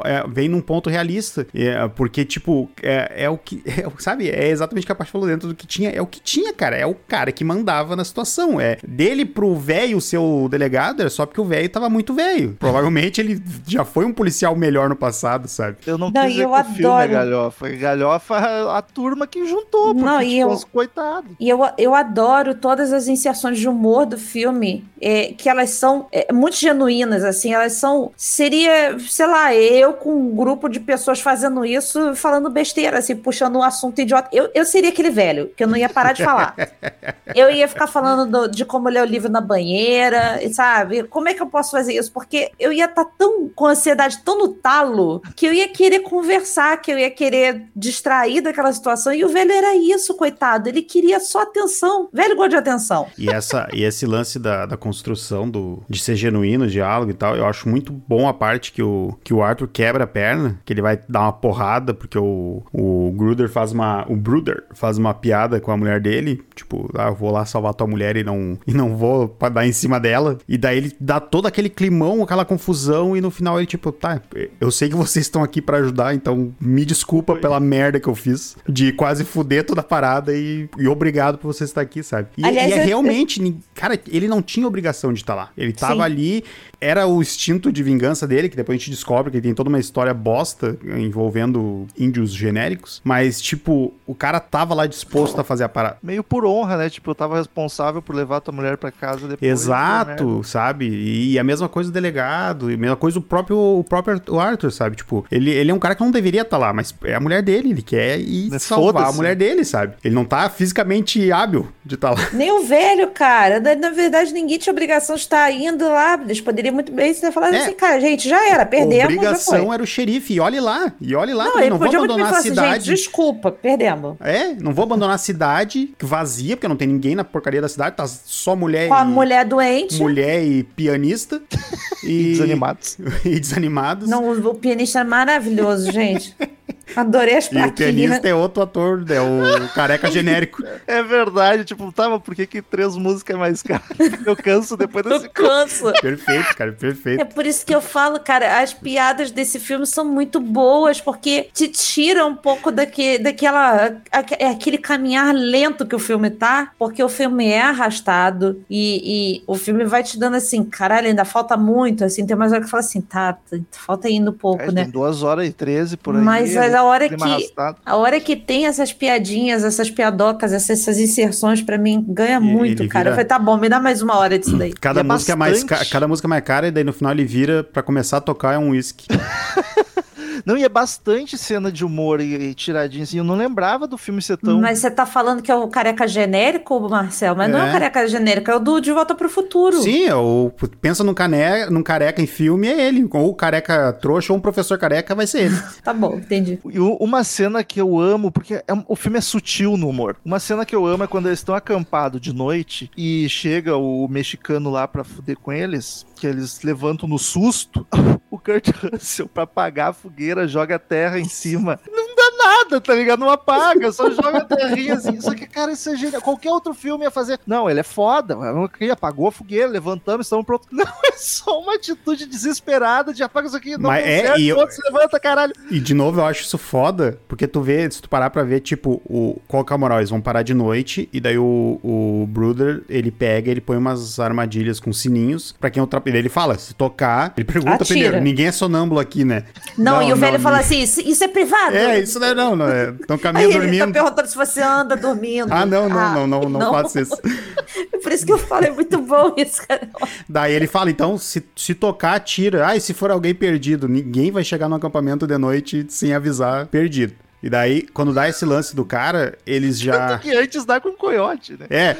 é, vem num ponto realista, É, porque, tipo, é, é o que, é, sabe, é exatamente o que a parte falou dentro do que tinha, é o que tinha, cara, é o cara que mandava na situação, é dele pro velho ser o delegado, era só porque o velho tava muito velho, provavelmente ele já foi um policial melhor no passado, sabe? Eu não, Não, quis eu que o filme é adoro. galhofa. Galhofa a, a turma que juntou, porque, Não, e tipo, eu- os coitados. E eu, eu adoro todas as inserções de humor do filme, é, que elas são é, muito genuínas, assim. Assim, elas são. Seria, sei lá, eu com um grupo de pessoas fazendo isso, falando besteira, assim, puxando um assunto idiota. Eu, eu seria aquele velho, que eu não ia parar de falar. eu ia ficar falando do- de como ler o livro na banheira, e sabe? Como é que eu posso fazer isso? Porque eu ia estar tão com ansiedade, tão no talo, que eu ia querer conversar, que eu ia querer distrair daquela situação. E o velho era isso, coitado. Ele queria só atenção. Velho gosta de atenção. E, essa, e esse lance da, da construção do, de ser genuíno, diálogo e tal, eu acho muito bom a parte que o, que o Arthur quebra a perna, que ele vai dar uma porrada, porque o, o Gruder faz uma. O Bruder faz uma piada com a mulher dele, tipo, ah, eu vou lá salvar tua mulher e não, e não vou pra dar em cima dela. E daí ele dá todo aquele climão, aquela confusão, e no final ele, tipo, tá, eu sei que vocês estão aqui pra ajudar, então me desculpa pela merda que eu fiz, de quase fuder toda a parada e, e obrigado por você estar aqui, sabe? E, Aliás, e é eu- realmente, cara, ele não tinha obrigação de estar lá. Ele tava Sim. ali, era o instinto de vingança dele, que depois a gente descobre que tem toda uma história bosta envolvendo índios genéricos, mas, tipo, o cara tava lá disposto a fazer a parada. Meio por honra, né? Tipo, eu tava responsável por levar tua mulher pra casa depois. Exato, sabe? E a mesma coisa o delegado, e a mesma coisa o próprio, o próprio Arthur, sabe? Tipo, ele, ele é um cara que não deveria estar lá, mas é a mulher dele, ele quer ir Mas salvar a foda-se. mulher dele, sabe? Ele não tá fisicamente hábil de estar lá. Nem o velho, cara. Na, na verdade, ninguém tinha obrigação de estar indo lá. Eles poderiam muito bem ter falado É. assim, cara, gente, já era, perdemos, já obrigação foi. era o xerife, e olhe lá, e olhe lá, Não, também, não vou abandonar falar a assim, gente, cidade. desculpa, perdemos. É, não vou abandonar a cidade vazia, porque não tem ninguém na porcaria da cidade, tá só mulher Com a e... mulher doente. mulher e pianista. E, Desanimados. e desanimados. Não, o pianista é maravilhoso, gente. Adorei as E o plaquinhas. pianista é outro ator, é o careca genérico. É verdade, tipo, tá, mas por que, que três músicas é mais caro? Eu canso depois desse. Eu canso. Perfeito, cara, perfeito. É por isso que eu falo, cara, as piadas desse filme são muito boas, porque te tira um pouco daque, daquela. aque- é aquele caminhar lento que o filme tá, porque o filme é arrastado e, e o filme vai te dando assim, caralho, ainda falta muito, assim, tem mais hora que fala assim, tá, tá, falta indo pouco, É, né? tem duas horas e treze por aí. Mas né? A hora que arrastado. a hora que tem essas piadinhas, essas piadocas, essas, essas inserções, pra mim, ganha Ele- muito, ele cara. vira- Eu falei, tá bom, me dá mais uma hora disso daí. Cada E é música é mais bastante. ca- cada música é mais cara e daí no final ele vira pra começar a tocar é um whisky. Não, e é bastante cena de humor e, e tiradinha, assim. Eu não lembrava do filme ser tão. Mas você tá falando que é o careca genérico, Marcel? Mas não é É. o careca genérico, é o do De Volta pro Futuro. Sim, ou pensa num, cane, num careca em filme, é ele. Ou o careca trouxa ou um professor careca vai ser ele. Tá bom, entendi. E uma cena que eu amo, porque é o filme é sutil no humor. Uma cena que eu amo é quando eles estão acampados de noite e chega o mexicano lá pra fuder com eles, que eles levantam no susto. O Kurt Russell, pra apagar a fogueira, joga a terra em cima. Não nada, tá ligado? Não apaga, só joga a terrinha assim. Só que, cara, isso é genial. Qualquer outro filme ia fazer. Não, ele é foda. Apagou a fogueira, levantamos, estamos prontos. Não, é só uma atitude desesperada de apaga isso aqui. Não Mas é, certo, e eu- outro se levanta, caralho. E de novo, eu acho isso foda, porque tu vê, se tu parar pra ver, tipo, o, qual que é a moral? Eles vão parar de noite, e daí o, o Bruder, ele pega, ele põe umas armadilhas com sininhos, pra quem ultrapassa. Ele fala, se tocar, ele pergunta Atira. primeiro, ninguém é sonâmbulo aqui, né? Não, e o velho não, fala não. assim: isso, isso é privado? É, isso não é não, não é. Estão Aí caminhando ele tá dormindo. perguntando se você anda dormindo. Ah, não, não, Ah, não, não, não, faço isso. É por isso que eu falo, é muito bom isso, cara. Daí ele fala, então, se, se tocar, tira. Ah, e se for alguém perdido? Ninguém vai chegar no acampamento de noite sem avisar perdido. E daí, quando dá esse lance do cara, eles já. Tanto que antes dá com coiote, né? É.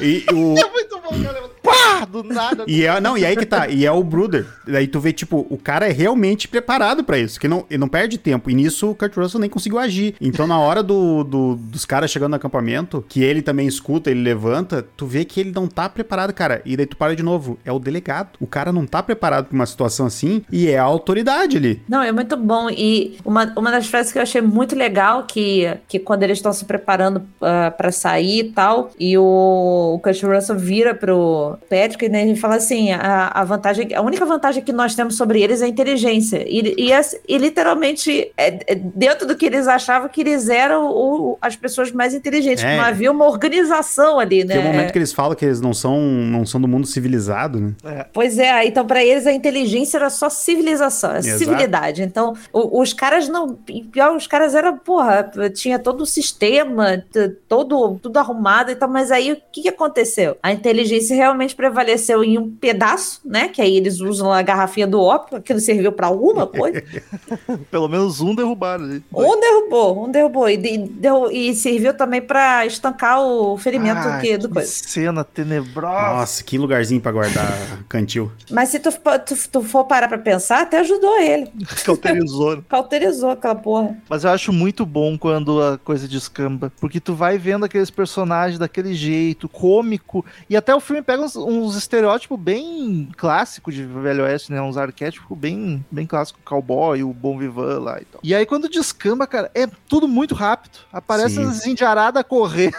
E o. É muito bom, cara. Pá! Do nada. E é, não, e aí que tá, e é o Bruder. Daí tu vê, tipo, o cara é realmente preparado pra isso, que não, ele não perde tempo. E nisso o Kurt Russell nem conseguiu agir. Então, na hora do, do- dos caras chegando no acampamento, que ele também escuta, ele levanta, tu vê que ele não tá preparado, cara. E daí tu para de novo, é o delegado. O cara não tá preparado pra uma situação assim e é a autoridade ali. Não, é muito bom. E uma, uma das frases que eu achei muito legal, que, que quando eles estão se preparando ah, pra sair e tal, e o, o Kurt Russell vira pro Patrick né, e fala assim: a, a vantagem, a única vantagem que nós temos sobre eles é a inteligência. E, e, e literalmente, é- é dentro do que eles achavam que eles eram o- as pessoas mais inteligentes, É. não havia uma organização ali, né? Tem um momento que eles falam que eles não são, não são do mundo civilizado, né? Pois é, então pra eles a inteligência era só civilização, é Exato. civilidade. Então o- os caras não. Pior, os caras eram, porra, tinha todo o sistema, todo, tudo arrumado e tal, mas aí o que, que aconteceu? A inteligência realmente prevaleceu faleceu em um pedaço, né? Que aí eles usam a garrafinha do ópio, aquilo serviu pra alguma coisa. Pelo menos um derrubaram ali. um derrubou, um derrubou. E, de- deu- e serviu também pra estancar o ferimento Ai, que, do que coisa. cena tenebrosa. Nossa, que lugarzinho pra guardar cantil. Mas se tu, for- tu, tu for parar pra pensar, até ajudou ele. Cauterizou. né? Cauterizou aquela porra. Mas eu acho muito bom quando a coisa descamba. Porque tu vai vendo aqueles personagens daquele jeito, cômico. E até o filme pega uns, uns estereótipos bem clássicos de Velho Oeste, né? Uns arquétipos bem, bem clássicos. Cowboy, o bom vivan lá e tal. E aí quando descamba, cara, é tudo muito rápido. Aparece Sim. as indiaradas correndo.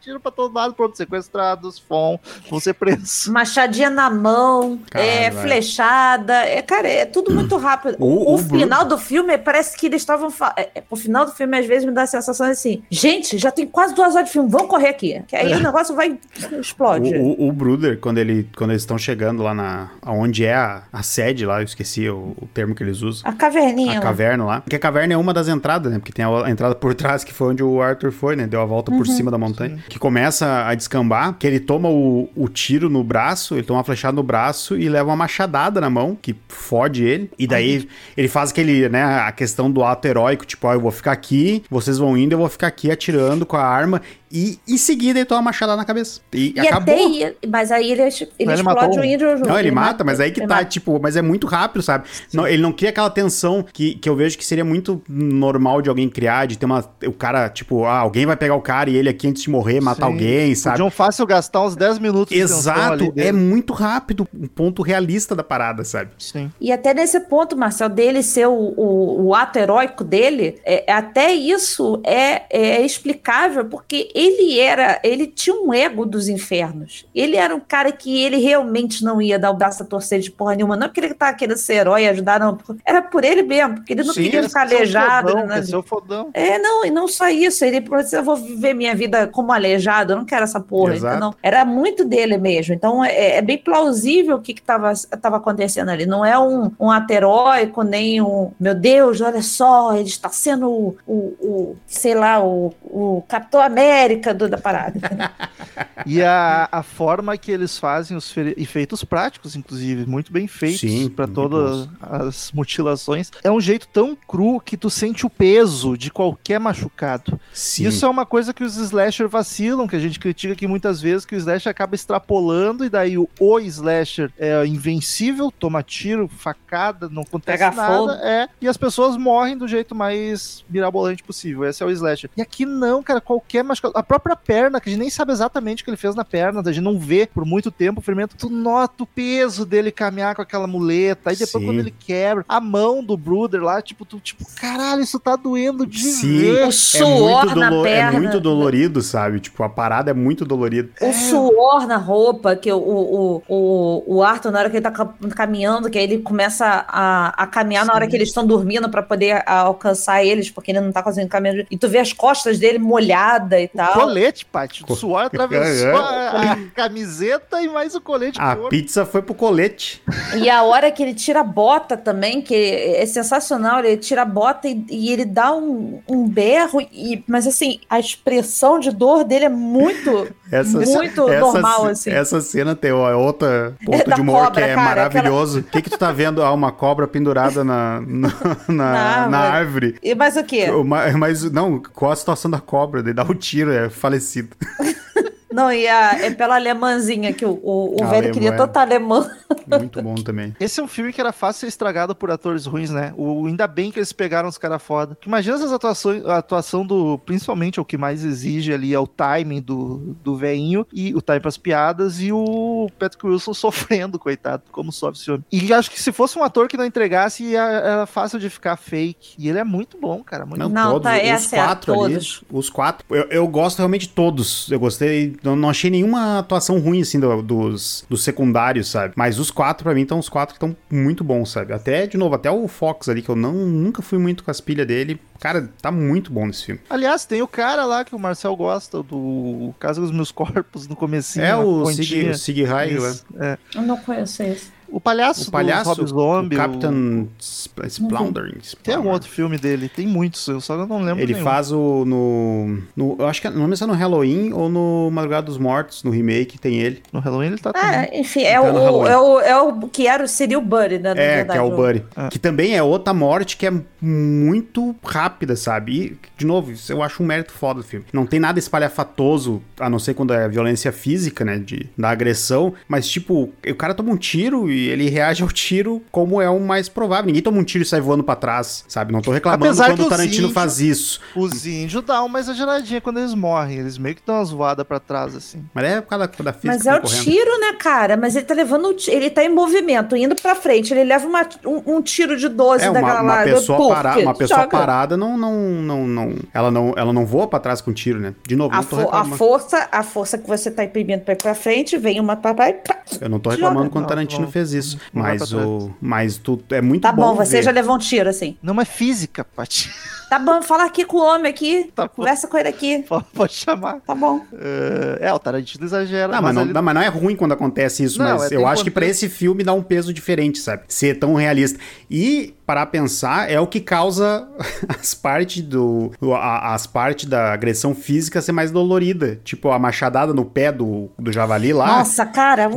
Tiro pra todo lado, pronto, sequestrados, fom, vão ser presos. Machadinha na mão, é, flechada. É, cara, é tudo muito rápido. O- O, o final do filme parece que eles estavam. fa- é, é, O final do filme, às vezes, me dá a sensação assim: gente, já tem quase duas horas de filme, vamos correr aqui. Que aí o negócio vai. explode. O, o, o Bruder, quando, ele, quando eles estão chegando lá na. Onde é a, a sede lá, eu esqueci o, o termo que eles usam. A caverninha. A caverna lá. Porque a caverna é uma das entradas, né? Porque tem a, a entrada por trás, que foi onde o Arthur foi, né? Deu a volta Uhum. por cima da montanha. Que começa a descambar, que ele toma o, o tiro no braço, ele toma uma flechada no braço e leva uma machadada na mão, que fode ele. E daí ele faz aquele, né? A questão do ato heróico, tipo, ó, eu vou ficar aqui, vocês vão indo, eu vou ficar aqui atirando com a arma. E em seguida ele toma uma machadada na cabeça. E, E acabou. até aí, mas aí ele, ele, ele explode um. o índio junto. Não, ele mata, mas aí que ele tá, mata. tipo, mas é muito rápido, sabe? Não, ele não cria aquela tensão que, que eu vejo que seria muito normal de alguém criar, de ter uma. O cara, tipo, ah, alguém vai pegar o cara e ele aqui antes de morrer matar Sim. alguém, sabe? Podiam fácil gastar uns 10 minutos Exato, ali é dele. muito rápido, um ponto realista da parada, sabe? Sim. E até nesse ponto, Marcel, dele ser o, o, o ato heróico dele, é, até isso é, é explicável, porque ele era, ele tinha um ego dos infernos. Ele era um cara que ele realmente não ia dar o braço a torcer de porra nenhuma. Não é porque ele tava querendo ser herói e ajudar, não. Era por ele mesmo, porque ele não Sim, queria quer ficar o aleijado. fodão, né? ser o fodão. É, não, e não só isso. Ele falou eu vou viver minha vida como aleijado, eu não quero essa porra. Exato. Então, não. Era muito dele mesmo. Então, é, é bem plausível o que estava tava acontecendo ali. Não é um, um ato heróico, nem um, meu Deus, olha só, ele está sendo o, o, o, sei lá, o, o Capitão América do, da parada. E a, a forma que eles fazem os efeitos práticos, inclusive, muito bem feitos para todas as mutilações, é um jeito tão cru que tu sente o peso de qualquer machucado. Sim. Isso é uma coisa que os slasher vacilam, que a gente critica aqui muitas vezes, que o slasher acaba extrapolando e daí o, o slasher é invencível, toma tiro, facada, não acontece Pega nada, fogo. é, e as pessoas morrem do jeito mais mirabolante possível. Esse é o slasher. E aqui não, cara, qualquer machucado, a própria perna, que a gente nem sabe exatamente o que ele fez na perna, a gente não vê por muito tempo o ferimento, tu nota o peso dele caminhar com aquela muleta, aí depois Sim. quando ele quebra, a mão do brother lá, tipo, tu, tipo, caralho, isso tá doendo de Sim. ver. O É suor muito, na dolo- é perna. muito dolorido, sabe? Tipo, a parada é muito dolorida. O suor na roupa, que o, o, o, o Arthur, na hora que ele tá ca- caminhando, que aí ele começa a, a caminhar na hora que eles estão dormindo pra poder a- alcançar eles, porque ele não tá conseguindo caminhar. E tu vê as costas dele molhada e tal. Colete, Paty. O Co- suor atravessou É, a, a camiseta e mais o colete. A pizza foi pro colete. E a hora que ele tira a bota também, que é sensacional, ele tira a bota e, e ele dá um, um berro, e, mas assim, a expressão de dor dele é muito, Essa, muito essa, normal, assim. Essa cena tem ó, outra ponto Da de humor cobra, que é cara, maravilhoso. O que que tu tá vendo? Ah, uma cobra pendurada na, na, na, na árvore. E, mas o quê? O ma- Mas, não, qual a situação da cobra? Daí dá o tiro, é falecido. Não, e a, é pela alemãzinha que o, o, o velho queria alemã. total alemã. Muito bom também. Esse é um filme que era fácil ser estragado por atores ruins, né? O, ainda bem que eles pegaram os caras foda. Imagina essas atuações, a atuação do. Principalmente o que mais exige ali é o timing do, do veinho e o time pras piadas e o Patrick Wilson sofrendo, coitado, como sofre esse homem. E acho que se fosse um ator que não entregasse, ia- era fácil de ficar fake. E ele é muito bom, cara. Muito Não, Não, todos, tá, os é quatro ali. todos. Os quatro. Eu, eu gosto realmente de todos. Eu gostei. Não, não achei nenhuma atuação ruim, assim, do- dos, dos secundários, sabe? Mas os quatro, pra mim, estão os quatro que estão muito bons, sabe? Até, de novo, até o Fox ali, que eu não, nunca fui muito com as pilhas dele. Cara, tá muito bom nesse filme. Aliás, tem o cara lá que o Marcel gosta, do Casa dos Meus Corpos, no comecinho. é o. Sig, Heil, né? É. Eu não conheço esse. O palhaço, O palhaço, do Rob Zombie. o o- Captain Sp- Splendor. Tem algum outro filme dele? Tem muitos, eu só não lembro Ele nenhum. faz o no, no. Eu acho que não lembro se é no Halloween ou no Madrugada dos Mortos, no remake, tem ele. No Halloween ele tá Ah, também. enfim, é Tá o, é, o, é o que era, o- seria o Buddy, né? na É, verdade, que é o Buddy. Ah. Que também é outra morte que é muito rápida, sabe? E, de novo, isso eu acho um mérito foda do filme. Não tem nada espalhafatoso, a não ser quando é violência física, né? De, da agressão. Mas, tipo, o cara toma um tiro e ele reage ao tiro como é o mais provável. Ninguém toma um tiro e sai voando pra trás, sabe? Não tô reclamando Apesar quando o Tarantino índios- faz isso. Os índios dão uma exageradinha quando eles morrem. Eles meio que dão uma zoada pra trás, assim. Mas é por causa da, da física Mas é o concorrendo. tiro, né, cara? Mas ele tá levando. o Ele tá em movimento, indo pra frente. Ele leva uma- um, um tiro de 12 É, daquela uma, uma lá. pessoa, puf, para- uma pessoa joga. parada não, não, não, não, ela não, ela não voa pra trás com tiro, né? De novo, A, não tô fo- a força, a força que você tá imprimindo pra ir pra frente, vem uma papai. Eu não tô Joga. reclamando quando o Tarantino não, fez isso. não vai Mas o. Mas tu é muito Tá bom, bom. você ver. já levou um tiro, assim. Não é física, Paty. Tá bom, fala aqui com o homem aqui. Tá bom. conversa com ele aqui. Pode- chamar. Tá bom. É, é, o Tarantino exagera. Não, mas, não, ele- não, mas não é ruim quando acontece isso, Não, mas é, eu acho que pra contexto. esse filme dá um peso diferente, sabe? Ser tão realista. E, para pensar, é o que causa as partes do. a- as partes da agressão física ser mais dolorida. Tipo, a machadada no pé do, do javali lá. Nossa, cara.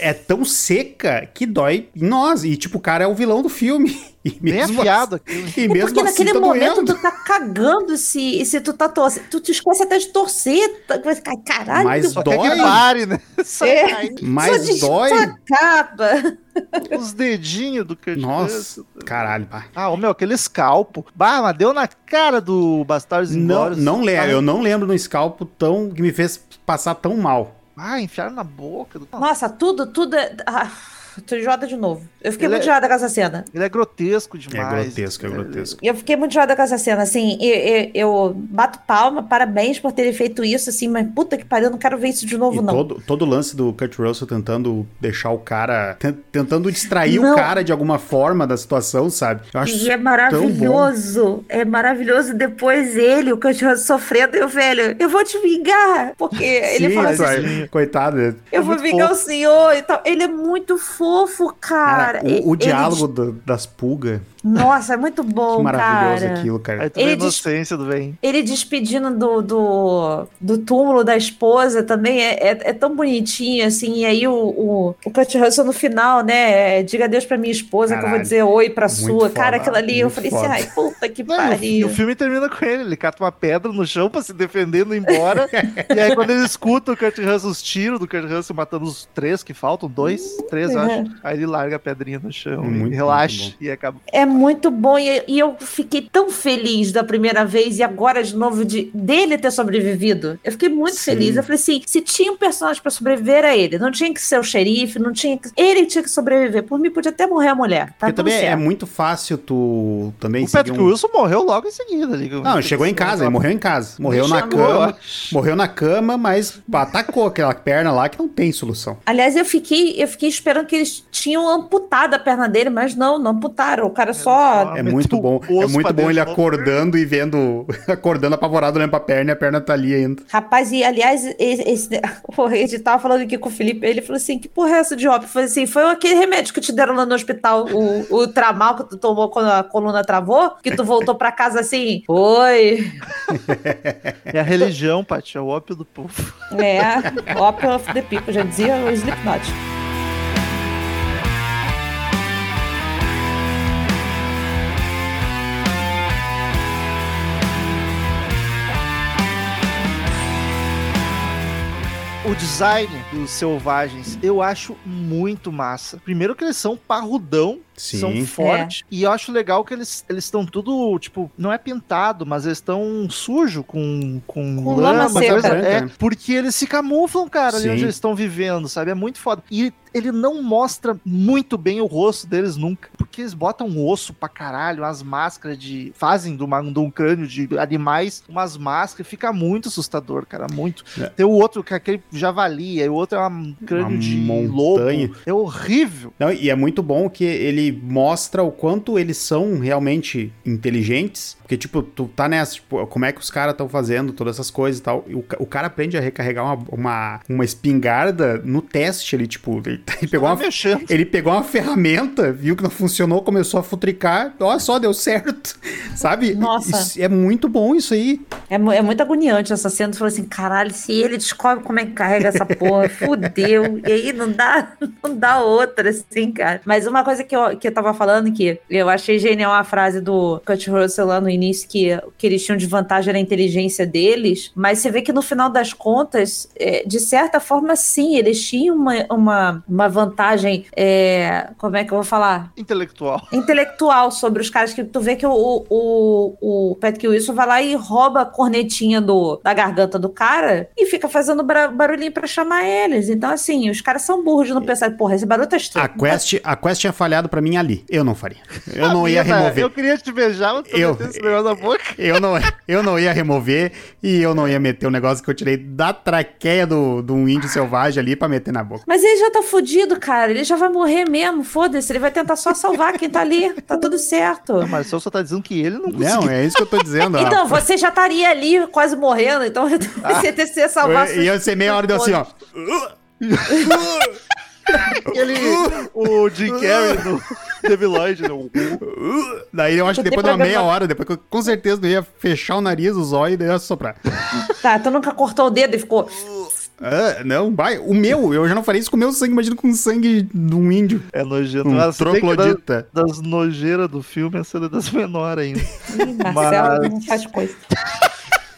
É tão seca que dói em nós. E, tipo, o cara é o vilão do filme. E Bem mesmo afiado assim- aquilo. E É mesmo porque assim naquele tá momento doendo. tu tá cagando se, se tu tá torcendo. Tu te esquece até de torcer. Tá, vai ficar, caralho. Mas Só dói. que pare, né? Só É. cai. Mas Só dói. desacaba. Os dedinhos do Kurt Nossa, caralho, pá. Ah, o meu, aquele escalpo. Bah, mas deu na cara do Bastardos Não, Inglórios. não lembro, eu não lembro no scalpo tão que me fez passar tão mal. Ah, enfiaram na boca. Do... Nossa, tudo, tudo é. Ah, tô enjoada de novo. Eu fiquei Ele muito é- enjoada com essa cena. Ele é grotesco É demais. grotesco, é grotesco. Eu fiquei muito enjoada com essa cena, assim, eu, eu- eu bato palma, parabéns por terem feito isso, assim, mas puta que pariu, eu não quero ver isso de novo, E não. todo, todo o lance do Kurt Russell tentando deixar o cara. ten- tentando distrair Não. o cara de alguma forma da situação, sabe? Eu acho E é tão bom. maravilhoso, é maravilhoso. Depois ele, o Cachorro sofrendo, e o velho, eu vou te vingar. Porque ele Sim, fala isso assim, coitado. né? eu É vou vingar fofo. o senhor e tal. Ele é muito fofo, cara. Cara, o, o Ele- diálogo do- das pulgas, Nossa, é muito bom, que maravilhoso cara. aquilo, cara. Aí Ele diz- inocência do bem. Ele despedindo do, do, do túmulo da esposa também é, é, é tão bonitinho, assim. E aí o, o, o Kurt Russell no final, né? é, Diga adeus pra minha esposa que eu vou Caralho. dizer oi pra sua. foda, Cara, aquilo ali, eu falei foda. assim, ai, puta que Não, e o- e pariu. o filme termina com ele. Ele cata uma pedra no chão pra se defender, indo embora. e aí, quando ele escuta o Kurt Russell, os tiros do Kurt Russell matando os três que faltam, dois, três, eu Uhum. acho. Aí ele larga a pedrinha no chão, Muito, e relaxa muito e acaba. É muito bom e, e eu fiquei tão feliz da primeira vez e agora de novo de dele ter sobrevivido. Eu fiquei muito Sim. feliz. Eu falei assim, se tinha um personagem pra sobreviver era ele. Não tinha que ser o xerife, não tinha que... Ele tinha que sobreviver. Por mim podia até morrer a mulher. Tá Porque também é certo. muito fácil tu também O Patrick um- Wilson morreu logo em seguida. Ali, Não, chegou em casa, ele morreu em casa. Morreu na Chegou, cama. Morreu na cama, mas atacou aquela perna lá que não tem solução. Aliás, eu fiquei, eu fiquei esperando que eles tinham amputado a perna dele, mas não, não amputaram. O cara só. É muito bom. É muito bom ele acordando e vendo. acordando apavorado olhando pra perna e a perna tá ali ainda. Rapaz, e aliás, esse, esse- o Rede tava falando aqui com o Felipe, ele falou assim: que porra é essa de óbito? Foi assim: foi aquele remédio que te deram lá no hospital, o, o tramal que tu tomou quando a coluna travou, que tu voltou pra casa assim: oi. É a religião, Paty, é o ópio do povo. É, ópio of the people, já dizia o Slipknot. Design dos eu acho muito massa. Primeiro que eles são parrudão, Sim. são fortes. E eu acho legal que eles eles estão tudo, tipo, não é pintado, mas eles estão sujo com, com, Com lama seca. coisa- Branca, é, né? porque eles se camuflam, cara, ali Sim. onde eles estão vivendo, sabe? É muito foda. E ele não mostra muito bem o rosto deles nunca. Porque que eles botam um osso pra caralho, umas máscaras de. fazem de, uma, de um crânio de animais, umas máscaras, fica muito assustador, cara. Muito. É. Tem o outro, que é aquele javali, aí o outro é um crânio Uma de montanha. lobo. É horrível. Não, e é muito bom que ele mostra o quanto eles são realmente inteligentes. Porque, tipo, tu tá nessa, tipo, como é que os caras estão fazendo todas essas coisas e tal. E o, o cara aprende a recarregar uma, uma, uma espingarda no teste ali, tipo, ele, ele pegou Tá uma. mexendo. Ele pegou uma ferramenta, viu que não funcionou, começou a futricar. Olha só, deu certo. Sabe? Nossa. Isso- é muito bom isso aí. É, é muito agoniante essa cena. Tu fala assim, caralho, se ele descobre como é que carrega essa porra, fudeu. E aí não dá, não dá outra, assim, cara. Mas uma coisa que eu, que eu tava falando que eu achei genial a frase do Kurt Russell lá no início, que o que eles tinham de vantagem era a inteligência deles. Mas você vê que no final das contas, é, de certa forma, sim, eles tinham uma, uma, uma vantagem. é, como é que eu vou falar? Intelectual. intelectual sobre os caras que tu vê que o, o, o Patrick Wilson vai lá e rouba a cornetinha do, da garganta do cara e fica fazendo barulhinho pra chamar eles. Então, assim, os caras são burros de não pensar, porra, esse barulho tá A estranho. quest, a quest tinha falhado pra mim ali. Eu não faria. Eu não ia remover. Eu queria te beijar, mas Eu- negócio na boca. Eu não, eu não ia remover e eu não ia meter o negócio que eu tirei da traqueia do, do um índio selvagem ali pra meter na boca. Mas ele já tá fudido, cara. Ele já vai morrer mesmo. Foda-se. Ele vai tentar só salvar quem tá ali. Tá tudo certo. O Marcel só tá dizendo que ele não conseguiu. Não, é isso que eu tô dizendo. ó. Então, você já estaria ali quase morrendo. Então, você ter que salvar Eu- Ia ser meia hora deu assim, ó. Aquele, o Jim Carrey do Devil Lloyd? O- Daí eu acho que depois de uma meia hora, depois que eu com certeza não ia fechar o nariz, os olhos e daí ia soprar. Tá, tu nunca cortou o dedo e ficou. Ah, não, vai. O meu, eu já não faria isso com o meu sangue, imagina com o sangue de um índio. É nojento. Um que troglodita. Das, das nojeiras do filme, essa é das menores ainda. Ih, Marcelo não faz coisa.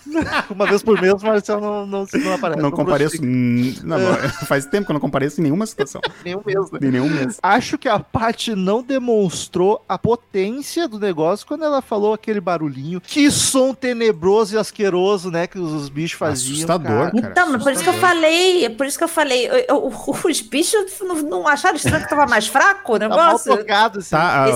Uma vez por mês, o Marcel não, não, não aparece. Não compareço. prostiga hum, Não, não, faz tempo que eu não compareço em nenhuma situação. Nenhum mês, né? Em nenhum mês. Acho que a Paty não demonstrou a potência do negócio quando ela falou aquele barulhinho. Que som tenebroso e asqueroso, né? Que os, os bichos faziam. Assustador, cara. cara. Então, mas por isso que eu falei, é por isso que eu falei, eu- eu- os bichos não, não acharam estranho que tava mais fraco o Tá mal negócio? tocado esse Tá, ah,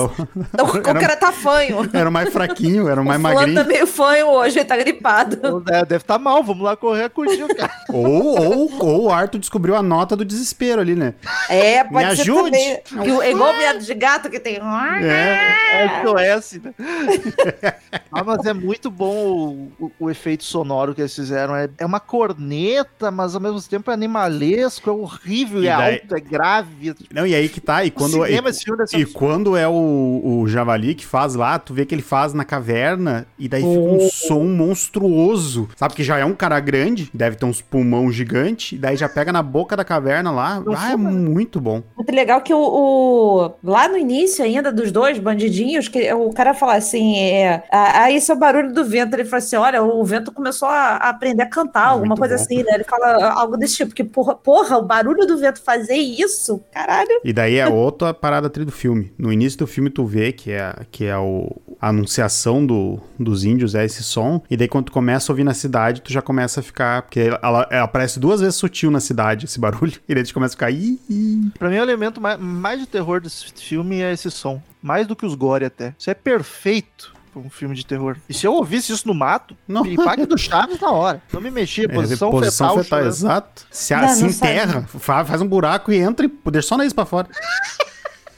Então, o cara tá fanho. era o mais fraquinho, era o mais o magrinho. tá meio fanho hoje, ele tá gripado. É, deve estar mal, vamos lá correr acudinho, cara. Ou, ou, ou o Arthur descobriu a nota do desespero ali, né? É, pode Me ser ajude. também. que o- É igual o miado de gato que tem. É. É SOS, né? ah, mas é muito bom o, o- o efeito sonoro que eles fizeram. É, é uma corneta, mas ao mesmo tempo é animalesco, é horrível, E é daí- alto, é grave. Não, e aí que tá, e quando, o cinema, e, ser e quando é o, o javali que faz lá, tu vê que ele faz na caverna, e daí fica um Oh. som monstruoso. Sabe que já é um cara grande, deve ter uns pulmão gigante, e daí já pega na boca da caverna lá. Não ah, é muito bom. Muito legal que o, o- lá no início ainda dos dois bandidinhos, que o cara fala assim, é, ah, ah, esse é o barulho do vento. Ele fala assim, olha, o vento começou a, a aprender a cantar, alguma Muito coisa bom. assim, né? Ele fala algo desse tipo, que porra, porra, o barulho do vento fazer isso, caralho. E daí é outra parada tri do filme. No início do filme tu vê que é, que é o, a anunciação do, dos índios, é esse som. E daí quando tu começa a ouvir na cidade, tu já começa a ficar... Porque ela, ela aparece duas vezes sutil na cidade, esse barulho. E daí tu começa a ficar... Ih, ih. Pra mim, o elemento mais, mais de terror desse filme é esse som. Mais do que os gore até. Isso é perfeito pra um filme de terror. E se eu ouvisse isso no mato, Não. piripaque do Chaves na hora. Não me mexia, posição, É, posição fetal. fetal, exato. Se, a- Não, se não enterra, fa- faz um buraco e entra e deixa só nariz pra fora.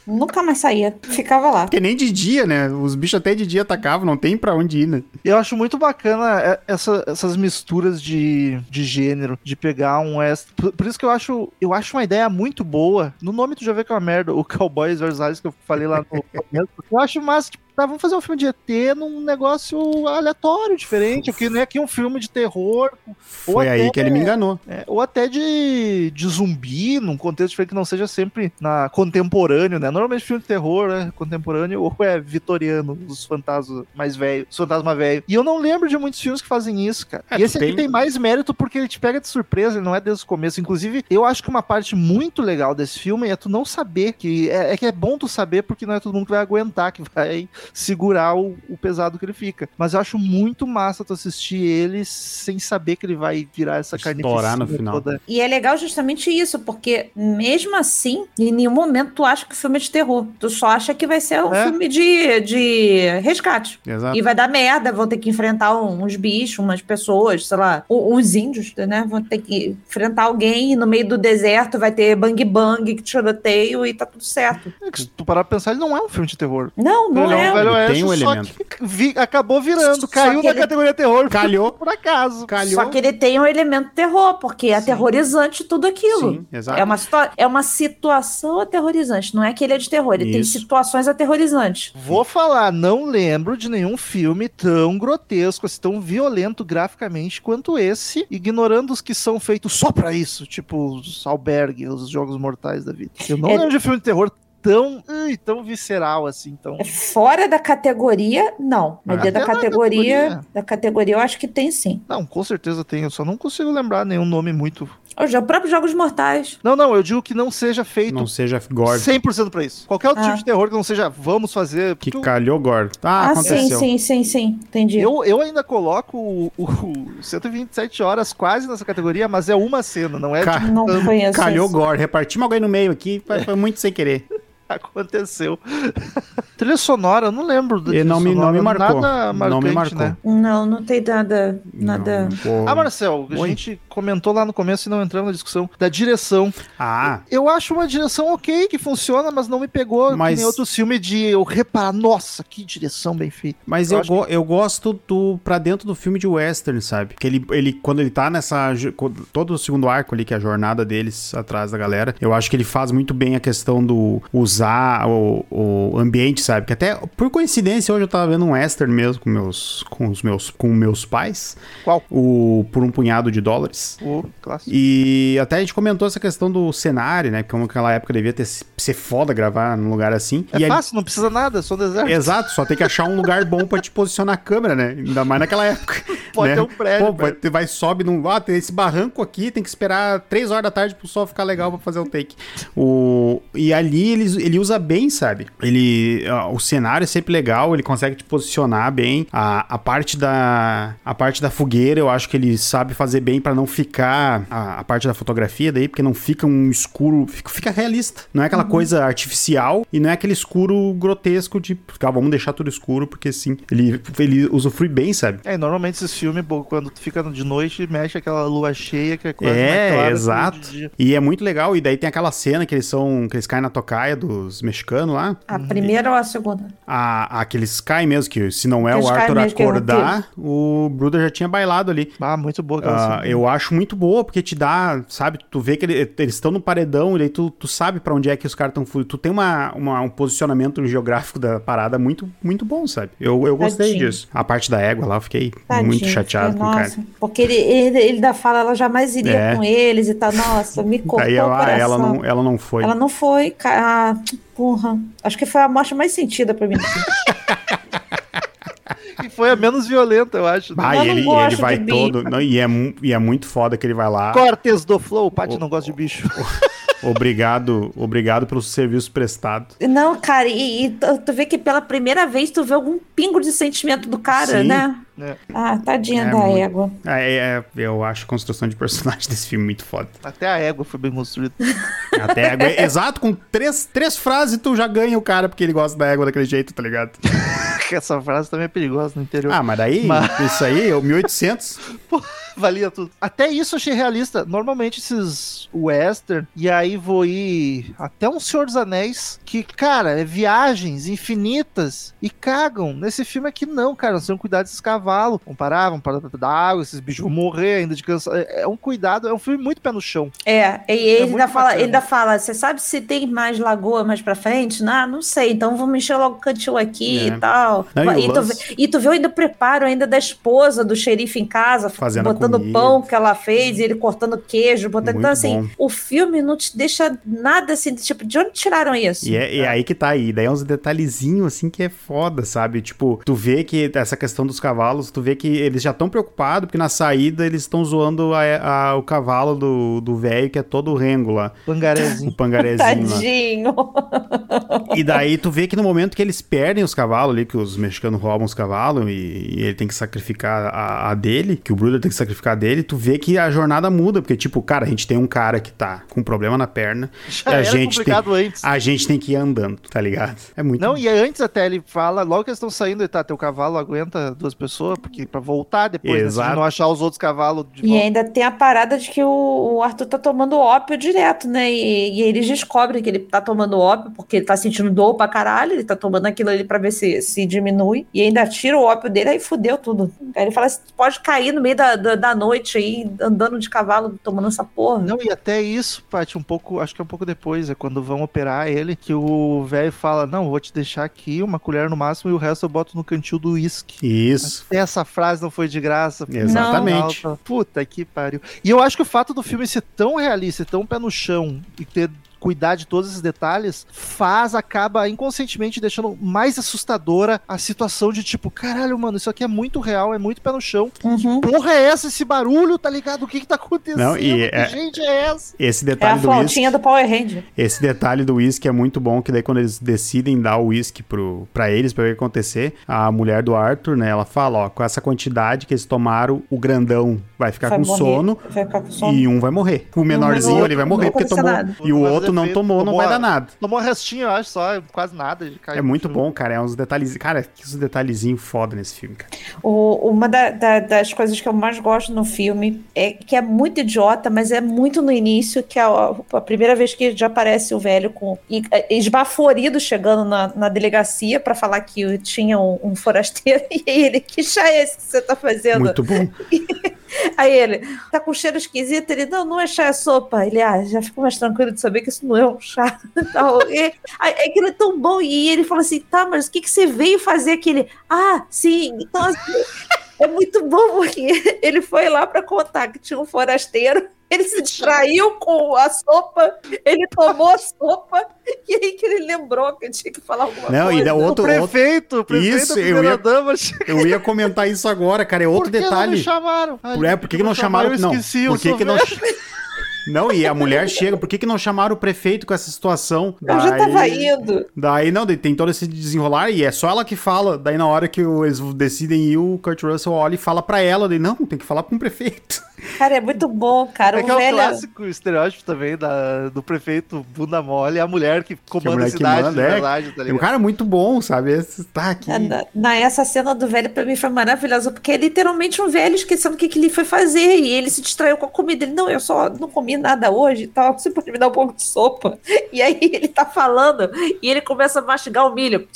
Nunca mais saía, ficava lá. Porque nem de dia, né? Os bichos até de dia atacavam, não tem pra onde ir, né? Eu acho muito bacana é, essa- essas misturas de, de gênero, de pegar um extra. Por, por isso que eu acho, eu acho uma ideia muito boa. No nome tu já vê que é uma merda, o Cowboys vs Aliens que eu falei lá no começo. Eu acho massa, tipo, tá, vamos fazer um filme de ET num negócio aleatório, diferente, que não é aqui um filme de terror, Foi aí até- que ele me enganou. é, ou até de, de zumbi, num contexto diferente que não seja sempre na contemporâneo, né? Normalmente filme de terror é contemporâneo ou é vitoriano, os fantasmas mais velhos, os fantasmas velhos. E eu não lembro de muitos filmes que fazem isso, cara. É, e esse tem- aqui tem mais mérito porque ele te pega de surpresa, ele não é desde o começo. Inclusive, eu acho que uma parte muito legal desse filme é tu não saber que é, é que é bom tu saber porque não é todo mundo que vai aguentar que vai segurar o, o pesado que ele fica. Mas eu acho muito massa tu assistir ele sem saber que ele vai virar essa Estourar no final. toda. E é legal justamente isso, porque mesmo assim, em nenhum momento tu acha que o filme é de terror. Tu só acha que vai ser um É. filme de, de resgate. Exato. E vai dar merda, vão ter que enfrentar uns bichos, umas pessoas, sei lá, uns índios, né? Vão ter que enfrentar alguém e no meio do deserto vai ter bang bang, tiroteio e tá tudo certo. É que Se tu parar pra pensar, ele não é um filme de terror. Não, não ele é. Velho oeste, tem um só elemento. que vi- acabou virando, caiu na ele- categoria terror. Calhou. Por acaso. Calhou. Só que ele tem um elemento terror, porque é Sim. aterrorizante tudo aquilo. Sim, exato. É uma, é uma situação aterrorizante, não é que ele é de terror, ele tem Isso. situações aterrorizantes. Vou falar, não lembro de nenhum filme tão grotesco, assim, tão violento graficamente quanto esse, ignorando os que são feitos só pra isso, tipo os albergue, os jogos mortais da vida. Eu não É- lembro de filme de terror tão, ui, tão visceral assim, tão... É Fora da categoria, não. Mas É. dentro da Até na categoria, categoria. da categoria eu acho que tem sim. Não, com certeza tem, eu só não consigo lembrar nenhum nome muito... Os próprios Jogos Mortais. Não, não, eu digo que não seja feito Não seja gore. 100% pra isso. Qualquer outro Ah. tipo de terror que não seja vamos fazer... Que calhou gore. Ah, Ah, sim, aconteceu. sim, sim, sim. Entendi. Eu, eu ainda coloco o, o 127 horas quase nessa categoria, mas é uma cena, não é Ca- tipo, Não conheço. Calhou gore. Repartimos alguém no meio aqui, foi foi muito sem querer. Aconteceu. trilha sonora, eu não lembro trilha não me- não me marcou. Nada Não marcante, me marcou. né? Não, não tem nada. nada... Não. Ah, Marcel, a Oi. gente comentou lá no começo e não entramos na discussão da direção. Ah, Eu acho uma direção ok, que funciona, mas não me pegou Mas- que nem outros filmes de eu reparar, nossa, que direção bem feita. Mas Eu eu, go- eu gosto do pra dentro do filme de western, sabe? Que ele, ele quando ele tá nessa todo o segundo arco ali que é a jornada deles atrás da galera, eu acho que ele faz muito bem a questão do usar o, o ambiente, sabe? Que até por coincidência hoje eu tava vendo um western mesmo com meus com os meus com meus pais, Qual? o por um punhado de dólares. O clássico. E até a gente comentou essa questão do cenário, né? Como naquela época devia ter ser foda gravar num lugar assim. É e fácil, não precisa nada, só deserto. Exato, só tem que achar um lugar bom pra te posicionar a câmera, né? Ainda mais naquela época. Pode né? ter um prédio, Pô, vai, vai sobe num. Ah, tem esse barranco aqui, tem que esperar três horas da tarde pro sol ficar legal pra fazer o take. O, e ali ele, ele usa bem, sabe? Ele. ó, O cenário é sempre legal, ele consegue te posicionar bem. A, a parte da. A parte da fogueira, eu acho que ele sabe fazer bem pra não ficar. A, a parte da fotografia daí, porque não fica um escuro. Fica, fica realista. Não é aquela coisa artificial e não é aquele escuro grotesco de. Ah, vamos deixar tudo escuro, porque sim. Ele, ele usufrui bem, sabe? É, normalmente esses filmes, quando tu fica de noite, mexe aquela lua cheia que é quase É, exato. E é muito legal. E daí tem aquela cena que eles são. que eles caem na tocaia dos mexicanos lá. A primeira ou a segunda? A, a que eles caem mesmo, que se não é Eles o Arthur é acordar, o Bruder já tinha bailado ali. Ah, muito boa aquela Ah, cena. eu acho muito boa, porque te dá, sabe, tu vê que ele- eles estão no paredão, e aí tu, tu sabe pra onde é que os caras estão fugindo. Tu tem uma, uma- um posicionamento geográfico da parada muito, muito bom, sabe? Eu, eu gostei Tadinho. disso. A parte da égua lá, eu fiquei Tadinho, muito chateado fiquei, com o cara. nossa, Porque ele, ele, ele ainda fala, ela jamais iria É. com eles e tal. Nossa, me cortou Aí eu, o ah, coração. ela não, ela não foi. Ela não foi, cara. Ah, porra. Acho que foi a morte mais sentida pra mim. E foi a menos violenta, eu acho. Ah, Eu e ele, ele vai todo. não, e, é, e é muito foda que ele vai lá. Cortes do Flow, o Paty não gosta de bicho. Obrigado, obrigado pelo serviço prestado. Não, cara, e, e tu, tu vê que pela primeira vez tu vê algum pingo de sentimento do cara, Sim. né? É, Ah, tadinha É da muito. égua. É, é, eu acho a construção de personagem desse filme muito foda. até a égua foi bem construída. Até a égua, exato, com três, três frases tu já ganha o cara porque ele gosta da égua daquele jeito, tá ligado? Essa frase também é perigosa no interior. Ah, mas daí, Mas- isso aí, é o 1800. Valia tudo. Até isso eu achei realista. Normalmente esses western, e aí vou ir até um Senhor dos Anéis, que, cara, é viagens infinitas e cagam. Nesse filme aqui não, cara. Nós temos que cuidar desses cavalos. Vão parar, vão parar da água, esses bichos vão morrer ainda de cansaço. É é um cuidado, é um filme muito pé no chão. É, e ele, muito ainda fala, ele ainda fala, você sabe se tem mais lagoa mais pra frente? Não, não sei, então vamos encher logo o cantil aqui É. e tal. Não. E e, tu, vê- e tu vê ainda o preparo ainda da esposa do xerife em casa, Fazendo botando comida. pão que ela fez, e ele cortando queijo, botando. Muito Então, assim, bom. o filme não te deixa nada assim, de tipo, de onde tiraram isso? E é, e é aí que tá aí. Daí é uns detalhezinhos assim que é foda, sabe? Tipo, tu vê que essa questão dos cavalos, tu vê que eles já estão preocupados, porque na saída eles estão zoando a- a- o cavalo do do velho, que é todo o rengo lá, o Pangarezinho. pangarezinho lá. Tadinho. E daí tu vê que no momento que eles perdem os cavalos ali, que os mexicanos roubam os cavalos e, e ele tem que sacrificar a, a dele, que o Bruder tem que sacrificar a dele, tu vê que a jornada muda, porque tipo, cara, a gente tem um cara que tá com problema na perna, Já e a gente tem, antes. a gente tem que ir andando, tá ligado? É muito Não, e antes até ele fala, logo que eles estão saindo, ele tá, teu cavalo aguenta duas pessoas, porque pra voltar depois, né, não achar os outros cavalos de E volta. ainda tem a parada de que o, o Arthur tá tomando ópio direto, né? E, e eles descobrem que ele tá tomando ópio porque ele tá sentindo dor pra caralho, ele tá tomando aquilo ali pra ver se, se diminui. E ainda tira o ópio dele, aí fudeu tudo. Aí ele fala assim: pode cair no meio da, da, da noite aí, andando de cavalo, tomando essa porra. Não, e até isso, Paty, um pouco, acho que é um pouco depois, é quando vão operar ele, que o velho fala, não, vou te deixar aqui, uma colher no máximo, e o resto eu boto no cantil do uísque. Isso. Até Essa frase não foi de graça. Exatamente. Puta que pariu. E eu acho que o fato do filme ser tão realista, tão pé no chão e ter cuidar de todos esses detalhes, faz, acaba inconscientemente deixando mais assustadora a situação de tipo, caralho, mano, isso aqui é muito real, é muito pé no chão. Uhum. Porra é essa, esse barulho, tá ligado? O que que tá acontecendo? Não, e que é- gente é essa? Esse É a detalhe do uísque, flautinha do Power Ranger. esse detalhe do uísque é muito bom, que daí quando eles decidem dar o uísque pro, pra eles, pra ver o que acontecer, a mulher do Arthur, né, ela fala, ó, com essa quantidade que eles tomaram, o grandão vai ficar Vai com morrer. sono Vai ficar com sono. e um vai morrer. O menorzinho ali vai morrer porque tomou, nada. e o outro não efeito, tomou, não tomou vai a- dar nada. Tomou restinho, eu acho, só, quase nada. É muito bom, cara. É uns detalhes. Cara, que os detalhezinhos foda nesse filme, cara. O- uma da- da- das coisas que eu mais gosto no filme é que é muito idiota, mas é muito no início, que é a, a primeira vez que já aparece o velho com é, esbaforido chegando na, na delegacia pra falar que tinha um, um forasteiro e aí ele, que chá é esse que você tá fazendo? Muito bom. Aí ele, tá com cheiro esquisito? Ele, não, não é chá, é sopa. Ele, ah, já fico mais tranquilo de saber que isso não é um chá. Tal. E, aí, aquilo é tão bom. E ele fala assim, tá, mas o que, que você veio fazer aquele? Ah, sim. Então, assim, é muito bom porque ele foi lá pra contar que tinha um forasteiro. Ele se distraiu com a sopa, ele tomou a sopa, e aí que ele lembrou que tinha que falar alguma Não, e coisa. da O outro, outro. prefeito, o prefeito Isso, da eu primeira ia- dama. Eu ia comentar isso agora, cara. É outro Por que não detalhe. me chamaram? Ai, É, por que, que não chamaram. Eu Não, esqueci, por eu que, que não. Não, e a mulher chega, por que, que não chamaram o prefeito com essa situação? Eu já tava Daí- indo. Daí não, daí tem todo esse desenrolar e é só ela que fala. Daí na hora que o- eles decidem ir, o Kurt Russell olha e fala pra ela. Daí, não, tem que falar com o prefeito. Cara, é muito bom, cara. É o que é o velho. clássico estereótipo também da, do prefeito bunda mole, é a mulher que comanda mulher a que cidade, manda, de é. verdade, tá É um ligado? cara muito bom, sabe? Esse tá aqui. Na, na- essa cena do velho pra mim foi maravilhosa, porque é literalmente um velho esquecendo o que, que ele foi fazer e ele se distraiu com a comida. Ele, não, eu só não comi nada hoje e tal, você pode me dar um pouco de sopa? E aí ele tá falando e ele começa a mastigar o milho.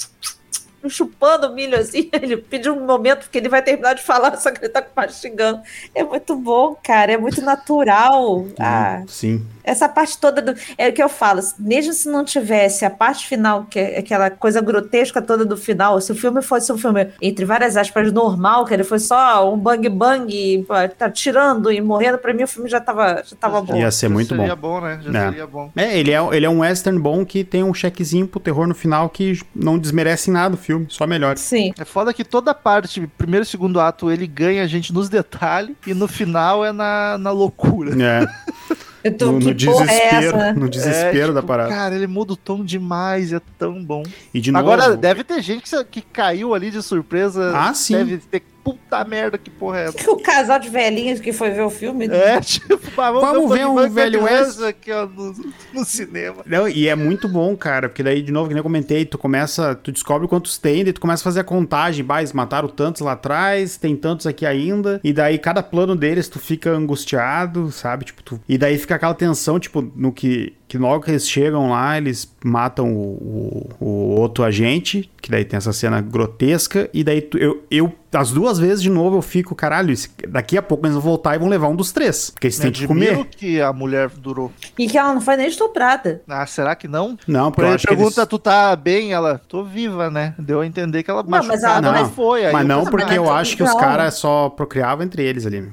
Chupando o milho assim, ele pediu um momento que ele vai terminar de falar, só que ele tá mastigando. É muito bom, cara, é muito natural. Ah, Sim. Essa parte toda do. É o que eu falo, mesmo se não tivesse a parte final, que é aquela coisa grotesca toda do final, se o filme fosse um filme, entre várias aspas, normal, que ele fosse só um bang bang, tá tirando e morrendo, pra mim o filme já tava, já tava bom. Ia ser muito seria bom. bom, né? Já É. seria bom. É, ele é, ele é um western bom que tem um chequezinho pro terror no final que não desmerece nada o filme, só melhor. Sim. É foda que toda parte, primeiro e segundo ato, ele ganha a gente nos detalhes e no final é na, na loucura. É, Eu tô, no, no é desespero, essa? no desespero É, da tipo, parada. Cara, ele muda o tom demais, é tão bom. E de novo, Agora, deve ter gente que, que caiu ali de surpresa. Ah, sim. Deve ter. Puta merda, que porra é essa? O casal de velhinhos que foi ver o filme. É, tipo, ah, Vamos ver um Bang Bang velho West. aqui, ó, no, no cinema. Não, e é muito bom, cara, porque daí, de novo, que nem eu comentei, tu começa, tu descobre quantos tem, daí tu começa a fazer a contagem, bah, eles mataram tantos lá atrás, tem tantos aqui ainda, e daí cada plano deles tu fica angustiado, sabe, tipo, tu... e daí fica aquela tensão, tipo, no que que logo que eles chegam lá, eles matam o, o, o outro agente, que daí tem essa cena grotesca, e daí tu- eu, eu, as duas vezes de novo, eu fico, caralho, esse- daqui a pouco eles vão voltar e vão levar um dos três, porque eles Me têm que comer. que a mulher durou. E que ela não foi nem estuprada. Ah, será que não? Não, porque eu ele pergunta, eles... tu tá bem? Ela, tô viva, né? Deu a entender que ela Não, mas machucada ela não- não foi. Aí Mas eu não porque mas eu não- acho que os caras só procriavam entre eles ali.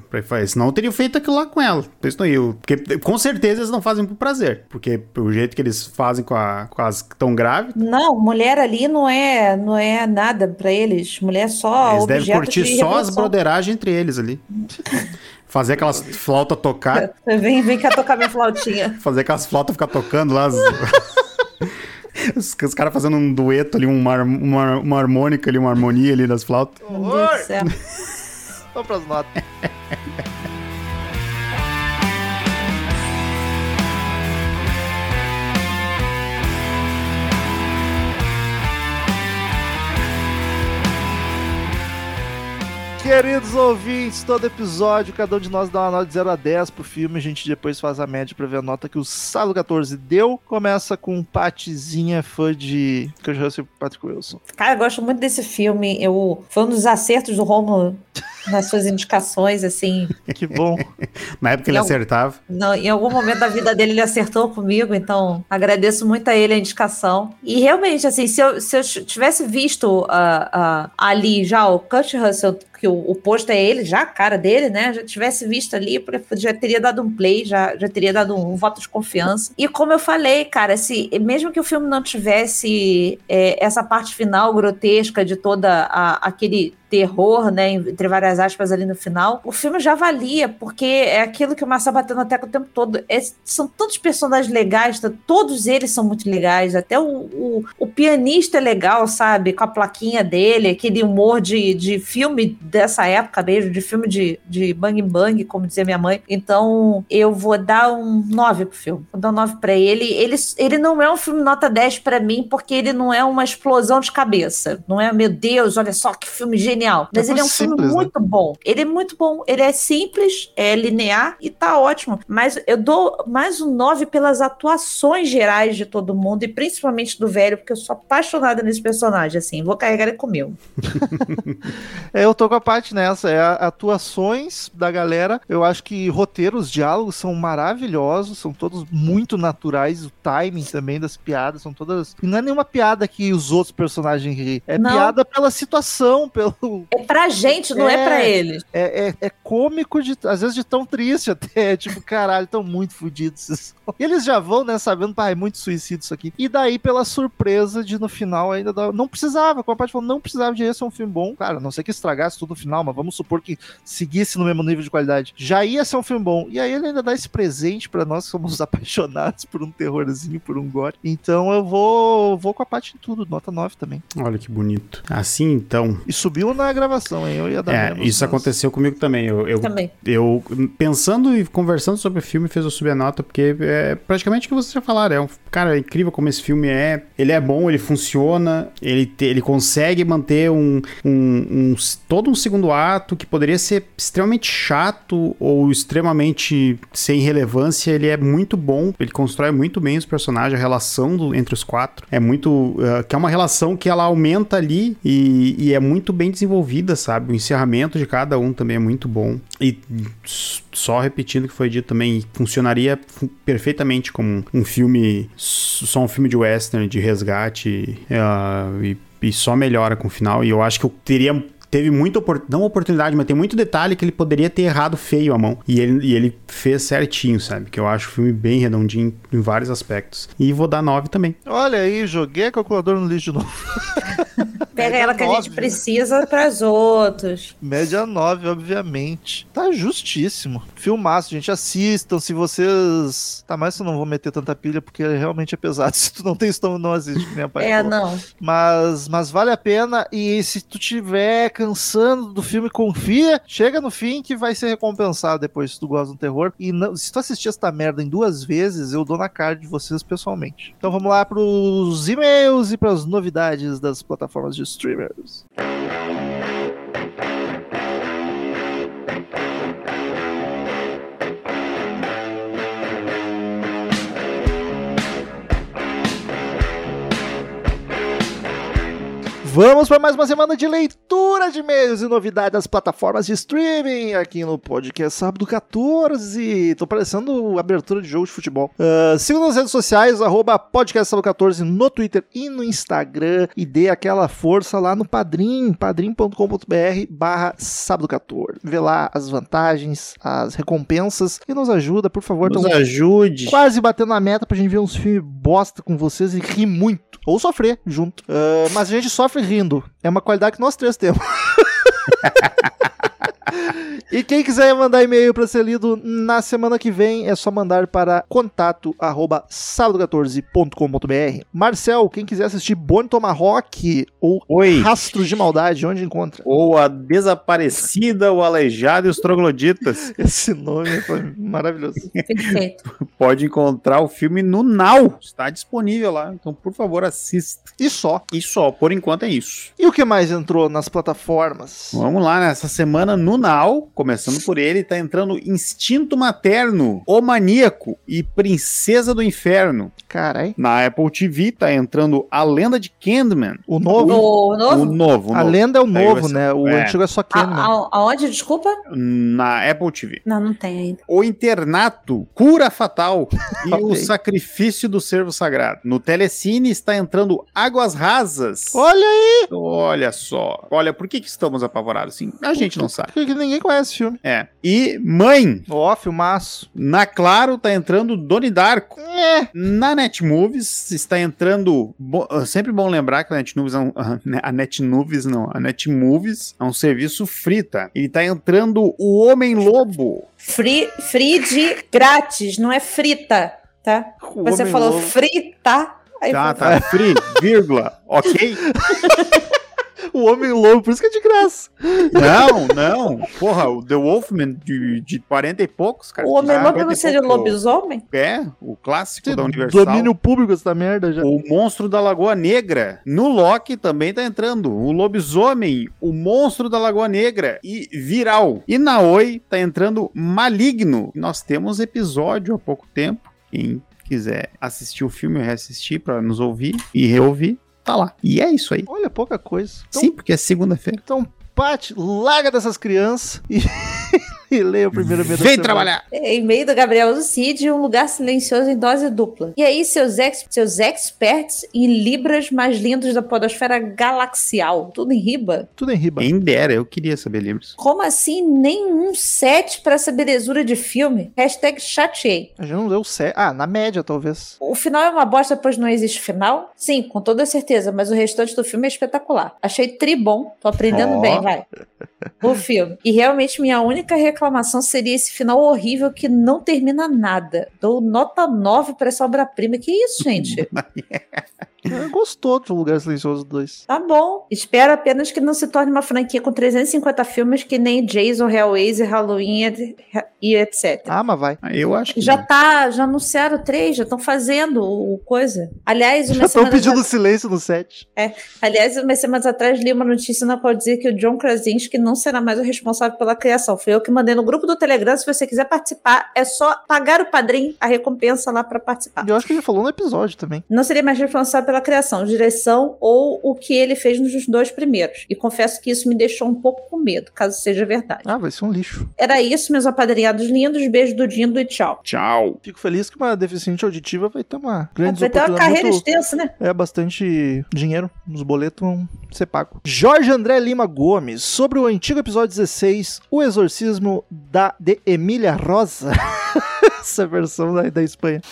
Senão teriam feito aquilo lá com ela. Porque com certeza eles não fazem por prazer. Porque o jeito que eles fazem com, a, com as que estão grávidas, Não, mulher ali não é, não é nada pra eles. Mulher é só eles devem objeto curtir de só as brotheragens entre eles ali. Fazer aquelas flautas tocar. Vem, vem cá tocar minha flautinha. Fazer aquelas flautas ficar tocando lá. As... Os, os caras fazendo um dueto ali, uma, uma, uma harmônica ali, uma harmonia ali das flautas. Meu Deus do céu. Vamos pras notas. Queridos ouvintes, todo episódio, cada um de nós dá uma nota de 0 a 10 pro filme. A gente depois faz a média pra ver a nota que o Sábado 14 deu. Começa com Patizinha, fã de Kurt Russell e Patrick Wilson. Cara, eu gosto muito desse filme. Eu, foi um dos acertos do Romulo nas suas indicações, assim. Que bom. Na época ele Não. acertava. Não, em algum momento da vida dele ele acertou comigo, então agradeço muito a ele a indicação. E realmente, assim, se eu, se eu tivesse visto ah, ah, ali já o Kurt Russell, que o, o posto é ele, já a cara dele, né? Já tivesse visto ali, já teria dado um play, já, já teria dado um, voto de confiança. E como eu falei, cara, se, mesmo que o filme não tivesse é, essa parte final grotesca de toda a, aquele terror, né, entre várias aspas ali no final, o filme já valia, porque é aquilo que o Marcel bateu tecla o tempo todo. É- são tantos personagens legais, tá- todos eles são muito legais, até o, o, o pianista é legal, sabe? Com a plaquinha dele, aquele humor de, de filme dessa época mesmo, de filme de, de bang bang, como dizia minha mãe. Então, eu vou dar um 9 pro filme. Vou dar um 9 pra ele. Ele, ele não é um filme nota 10 pra mim, porque ele não é uma explosão de cabeça. Não é, meu Deus, olha só que filme genial. Mas É ele é um muito filme simples, né? muito bom. Ele é muito bom. Ele é simples, é linear e tá ótimo. Mas eu dou mais um 9 pelas atuações gerais de todo mundo e principalmente do velho, porque eu sou apaixonada nesse personagem, assim. Vou carregar ele comigo. É, eu tô com a parte nessa, é atuações da galera. Eu acho que roteiros, diálogos são maravilhosos, são todos muito naturais, o timing também das piadas são todas. E não é nenhuma piada que os outros personagens riem, é Não. piada pela situação, pelo. É pra gente, não é, É. pra eles. É, é, é cômico, de, às vezes de tão triste até. Tipo, caralho, tão muito fodidos. E eles já vão, né, sabendo, pá, é muito suicídio isso aqui. E daí, pela surpresa de no final ainda não precisava. Como a parte falou, não precisava de esse ser um filme bom. Claro, a não sei que estragasse tudo no final, mas vamos supor que seguisse no mesmo nível de qualidade. Já ia ser um filme bom. E aí ele ainda dá esse presente pra nós que somos apaixonados por um terrorzinho, por um gore. Então eu vou, vou com a parte em tudo, nota 9 também. Olha que bonito. Assim, então. E subiu na gravação, hein? Eu ia dar É, isso mas- aconteceu comigo também. Eu, eu, Também. eu, pensando e conversando sobre o filme, fez eu subir a nota, porque é praticamente o que vocês já falaram. É um, cara, é incrível como esse filme é. Ele é bom, ele funciona, ele, te- ele consegue manter um, um- um- todo um segundo ato que poderia ser extremamente chato ou extremamente sem relevância. Ele é muito bom, ele constrói muito bem os personagens, a relação do- entre os quatro. É muito. eh, que é uma relação que ela aumenta ali e, e é muito bem desenvolvida, sabe? O encerramento de cada um também é muito bom. E só repetindo o que foi dito também, funcionaria fu- perfeitamente como um filme, só um filme de western, de resgate, ah, e, e só melhora com o final. E eu acho que eu teria. Teve muita oportunidade, não oportunidade, mas tem muito detalhe que ele poderia ter errado feio a mão. E ele, e ele fez certinho, sabe? Que eu acho o filme bem redondinho em vários aspectos. E vou dar 9 também. Olha aí, joguei a calculadora no lixo de novo. Pega Média ela que a gente nove. precisa pras outros. Média 9, obviamente. Tá justíssimo. Filmaço, gente. Assistam. Se vocês. Tá, mas eu não vou meter tanta pilha porque realmente é pesado. Se tu não tem estômago, não assiste, nem a pai É, falou. não. Mas, mas vale a pena. E se tu tiver cansando do filme, confia. Chega no fim que vai ser recompensado depois se tu gosta do terror. E não- se tu assistir essa merda em duas vezes, eu dou na cara de vocês pessoalmente. Então vamos lá pros e-mails e pras novidades das plataformas de streamers. Vamos para mais uma semana de leitura de e-mails e novidades das plataformas de streaming aqui no podcast Sábado 14. Tô parecendo abertura de jogo de futebol. Uh, siga nas redes sociais, arroba podcast Sábado 14 no Twitter e no Instagram e dê aquela força lá no Padrim, padrim.com.br barra Sábado 14. Vê lá as vantagens, as recompensas e nos ajuda, por favor. Nos Tamo ajude. quase batendo a meta pra gente ver uns filmes bosta com vocês e rir muito. Ou sofrer junto. Ah, mas a gente sofre rindo. É uma qualidade que nós três temos. E quem quiser mandar e-mail para ser lido na semana que vem, é só mandar para contato arroba sábado14.com.br. Marcel, quem quiser assistir Bone Tomahawk ou Oi. Rastros de Maldade, onde encontra? Ou a desaparecida, o aleijado e os trogloditas. Esse nome foi maravilhoso. Perfeito. Pode encontrar o filme no Now. Está disponível lá. Então, por favor, assista. E só. E só, por enquanto é isso. E o que mais entrou nas plataformas? Vamos lá, nessa semana no Now, começando por ele, tá entrando Instinto Materno, O Maníaco e Princesa do Inferno. Carai. Na Apple TV tá entrando A Lenda de Candyman. O novo? O O novo? novo, o A novo. lenda é o novo, né? O é. antigo é só A- Candyman. a- aonde, desculpa? Na Apple TV. Não, não tem ainda. O Internato, Cura Fatal e o Ok. Sacrifício do Servo Sagrado. No Telecine está entrando Águas Rasas. Olha aí! Olha só. Olha, por que, que estamos apavorados assim? A gente não sabe. Que ninguém conhece esse filme. É. E Mãe. Ó, filmaço. Na Claro tá entrando Doni Darko. É. Na Netmovies está entrando. bo- ah, sempre bom lembrar que a Netmovies é um, a Netmovies não, a Netmovies é um serviço frita. Ele tá entrando o Homem Lobo. Free, free de grátis, não é frita, tá? O Você falou frita. Aí Tá, tá, free, vírgula, ok? O Homem Lobo, por isso que é de graça. Não, não. Porra, o The Wolfman de, de 40 e poucos, cara. O homem Ah, lobo 50 não seria pouco. lobisomem? É, o clássico da Universal. Domínio público essa merda já. O Monstro da Lagoa Negra. No Loki também tá entrando. O Lobisomem, o Monstro da Lagoa Negra e Viral. E na Oi tá entrando Maligno. Nós temos episódio há pouco tempo. Quem quiser assistir o filme reassistir pra nos ouvir e reouvir, tá lá. E é isso aí. Olha, pouca coisa. Então, Sim, porque é segunda-feira. então Paty, larga dessas crianças e, e leia o primeiro e-mail Vem trabalhar! É, E-mail do Gabriel Cid, um lugar silencioso em dose dupla. E aí, seus, ex, seus experts em libras mais lindos da podosfera galaxial. Tudo em riba? Tudo em riba. Quem dera, eu queria saber livros. Como assim nenhum set pra essa belezura de filme? Hashtag chateei. A gente não leu certo. Ah, na média, talvez. O final é uma bosta, pois não existe final? Sim, com toda certeza, mas o restante do filme é espetacular. Achei tribom, tô aprendendo Ó. bem, vai. O filme. E realmente minha única reclamação seria esse final horrível que não termina nada. Dou nota 9 pra essa obra-prima. Que isso, gente? É, Gostou do Lugar Silencioso 2. Tá bom. Espero apenas que não se torne uma franquia com 350 filmes que nem Jason, Hellraiser, Halloween e- etc. Ah, mas vai. Ah, Eu acho que Já tá, já anunciaram três, já estão fazendo o coisa. Aliás, Já uma estão semana pedindo silêncio no set. Aliás, umas semanas atrás li uma notícia na qual dizia que o John Krasinski não será mais o responsável pela criação. Foi eu que mandei no grupo do Telegram. Se você quiser participar, é só pagar o padrinho, a recompensa lá pra participar. Eu acho que ele falou no episódio também. Não seria mais responsável pela criação, direção ou o que ele fez nos dois primeiros. E confesso que isso me deixou um pouco com medo, caso seja verdade. Ah, vai ser um lixo. Era isso, meus apadrinhados lindos. Beijo do Dindo e tchau. Tchau. Fico feliz que uma deficiente auditiva vai ter uma grande Vai ter uma carreira extensa, né? É bastante dinheiro. Os boletos vão ser pagos. Jorge André Lima Gomes. Sobre o antigo episódio 16, O Exorcismo da de Emília Rosa. Essa versão da, da Espanha.